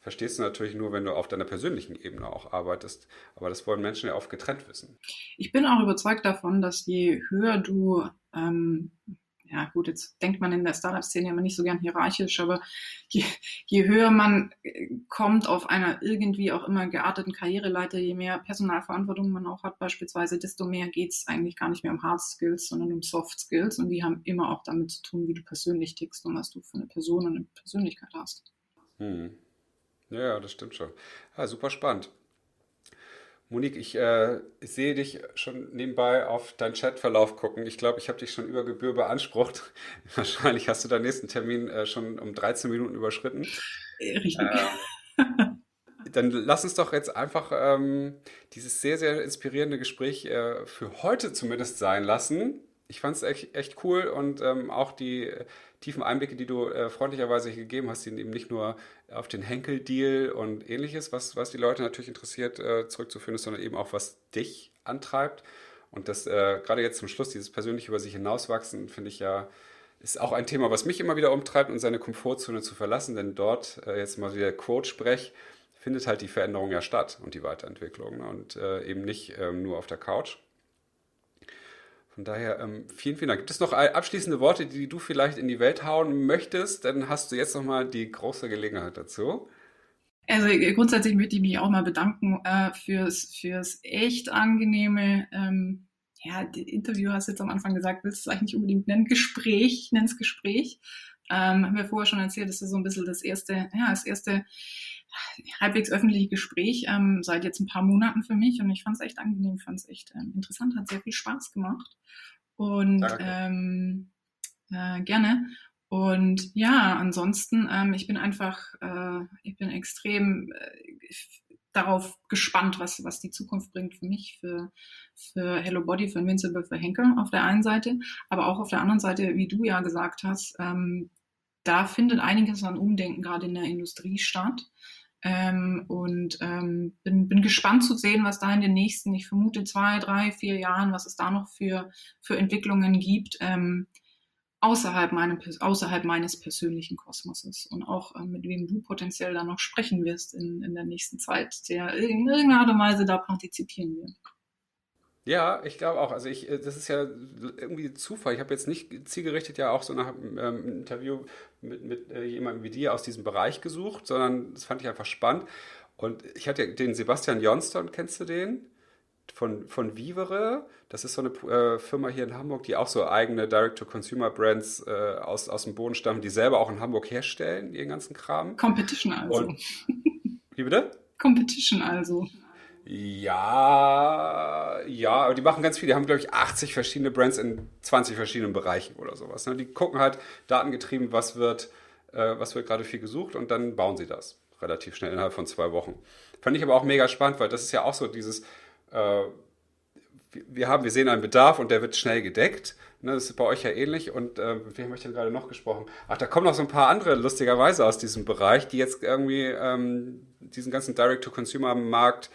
verstehst du natürlich nur, wenn du auf deiner persönlichen Ebene auch arbeitest. Aber das wollen Menschen ja oft getrennt wissen. Ich bin auch überzeugt davon, dass je höher du, ähm, ja gut, jetzt denkt man in der Startup-Szene immer nicht so gern hierarchisch, aber je, je höher man äh, kommt auf einer irgendwie auch immer gearteten Karriereleiter, je mehr Personalverantwortung man auch hat beispielsweise, desto mehr geht es eigentlich gar nicht mehr um Hard Skills, sondern um Soft Skills und die haben immer auch damit zu tun, wie du persönlich tickst und was du für eine Person und eine Persönlichkeit hast. Hm. Ja, das stimmt schon. Ja, super spannend. Monique, ich, äh, ich sehe dich schon nebenbei auf deinen Chatverlauf gucken. Ich glaube, ich habe dich schon über Gebühr beansprucht. Wahrscheinlich hast du deinen nächsten Termin äh, schon um 13 Minuten überschritten. Richtig. Äh, dann lass uns doch jetzt einfach ähm, dieses sehr, sehr inspirierende Gespräch äh, für heute zumindest sein lassen. Ich fand es echt, echt cool und ähm, auch die tiefen Einblicke, die du äh, freundlicherweise gegeben hast, die eben nicht nur auf den Henkel-Deal und ähnliches, was, was die Leute natürlich interessiert, äh, zurückzuführen ist, sondern eben auch, was dich antreibt. Und das äh, gerade jetzt zum Schluss, dieses persönliche über sich hinauswachsen, finde ich ja, ist auch ein Thema, was mich immer wieder umtreibt und seine Komfortzone zu verlassen, denn dort, äh, jetzt mal wieder Quote sprech, findet halt die Veränderung ja statt und die Weiterentwicklung ne? und äh, eben nicht ähm, nur auf der Couch. Von daher, ähm, vielen, vielen Dank. Gibt es noch abschließende Worte, die du vielleicht in die Welt hauen möchtest? Dann hast du jetzt nochmal die große Gelegenheit dazu. Also grundsätzlich möchte ich mich auch mal bedanken äh, fürs, fürs echt angenehme ähm, ja, Interview hast du jetzt am Anfang gesagt, willst du es eigentlich nicht unbedingt nennen, Gespräch, nenn es Gespräch. Ähm, haben wir vorher schon erzählt, das ist so ein bisschen das erste, ja, das erste halbwegs öffentliche Gespräch ähm, seit jetzt ein paar Monaten für mich und ich fand es echt angenehm, fand es echt ähm, interessant, hat sehr viel Spaß gemacht und ähm, äh, gerne. Und ja, ansonsten, ähm, ich bin einfach, äh, ich bin extrem äh, darauf gespannt, was, was die Zukunft bringt für mich, für, für Hello Body, für Invincible, für Henkel auf der einen Seite, aber auch auf der anderen Seite, wie du ja gesagt hast, ähm, da findet einiges an Umdenken gerade in der Industrie statt. Ähm, und ähm, bin, bin gespannt zu sehen, was da in den nächsten, ich vermute zwei, drei, vier Jahren, was es da noch für, für Entwicklungen gibt, ähm, außerhalb, meinem, außerhalb meines persönlichen Kosmoses und auch ähm, mit wem du potenziell da noch sprechen wirst in, in der nächsten Zeit, der in irgendeiner Art und Weise da partizipieren wird. Ja, ich glaube auch. Also ich, äh, das ist ja irgendwie Zufall. Ich habe jetzt nicht zielgerichtet ja auch so nach ähm, einem Interview mit, mit äh, jemandem wie dir aus diesem Bereich gesucht, sondern das fand ich einfach spannend. Und ich hatte den Sebastian Johnston, kennst du den? Von, von Vivere. Das ist so eine äh, Firma hier in Hamburg, die auch so eigene Direct-to-Consumer-Brands äh, aus, aus dem Boden stammen, die selber auch in Hamburg herstellen, ihren ganzen Kram. Competition also. Und, wie bitte? Competition also. Ja, ja, aber die machen ganz viel. Die haben, glaube ich, 80 verschiedene Brands in 20 verschiedenen Bereichen oder sowas. Ne? Die gucken halt datengetrieben, was wird, äh, was wird gerade viel gesucht und dann bauen sie das relativ schnell innerhalb von zwei Wochen. Fand ich aber auch mega spannend, weil das ist ja auch so dieses, äh, wir haben, wir sehen einen Bedarf und der wird schnell gedeckt. Ne, das ist bei euch ja ähnlich. Und äh, mit wem habe ich denn gerade noch gesprochen? Ach, da kommen noch so ein paar andere lustigerweise aus diesem Bereich, die jetzt irgendwie ähm, diesen ganzen Direct-to-Consumer-Markt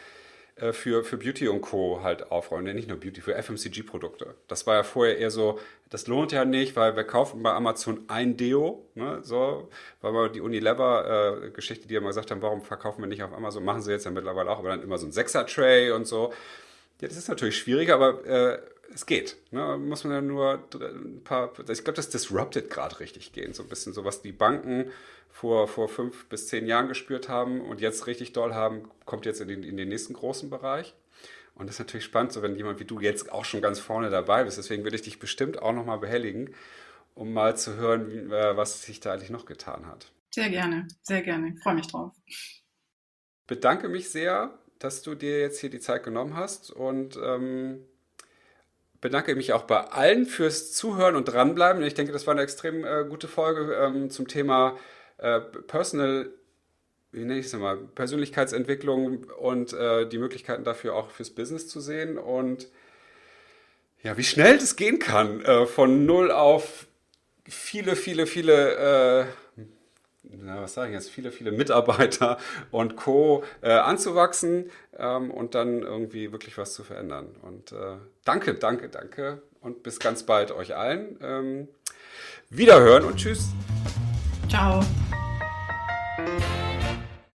äh, für, für Beauty und Co. halt aufräumen. Nicht nur Beauty, für FMCG-Produkte. Das war ja vorher eher so, das lohnt ja nicht, weil wir kaufen bei Amazon ein Deo, ne, so, weil wir die Unilever-Geschichte, äh, die ja mal gesagt haben, warum verkaufen wir nicht auf Amazon, machen sie jetzt ja mittlerweile auch, aber dann immer so ein Sechser-Tray und so. Ja, das ist natürlich schwieriger, aber äh, es geht. Ne? Muss man ja nur ein paar. Ich glaube, das disrupted gerade richtig gehen. So ein bisschen so, was die Banken vor, vor fünf bis zehn Jahren gespürt haben und jetzt richtig doll haben, kommt jetzt in den, in den nächsten großen Bereich. Und das ist natürlich spannend, so wenn jemand wie du jetzt auch schon ganz vorne dabei bist. Deswegen würde ich dich bestimmt auch nochmal behelligen, um mal zu hören, äh, was sich da eigentlich noch getan hat. Sehr gerne, sehr gerne. Ich freue mich drauf. Bedanke mich sehr, dass du dir jetzt hier die Zeit genommen hast und ähm, bedanke mich auch bei allen fürs Zuhören und dranbleiben. Ich denke, das war eine extrem äh, gute Folge ähm, zum Thema äh, Personal, wie nenne ich es mal, Persönlichkeitsentwicklung und äh, die Möglichkeiten dafür auch fürs Business zu sehen und ja, wie schnell das gehen kann, äh, von null auf viele, viele, viele äh, na, was sage ich jetzt, viele, viele Mitarbeiter und Co. Äh, anzuwachsen ähm, und dann irgendwie wirklich was zu verändern. Und äh, danke, danke, danke und bis ganz bald euch allen. Ähm, wiederhören und tschüss. Ciao.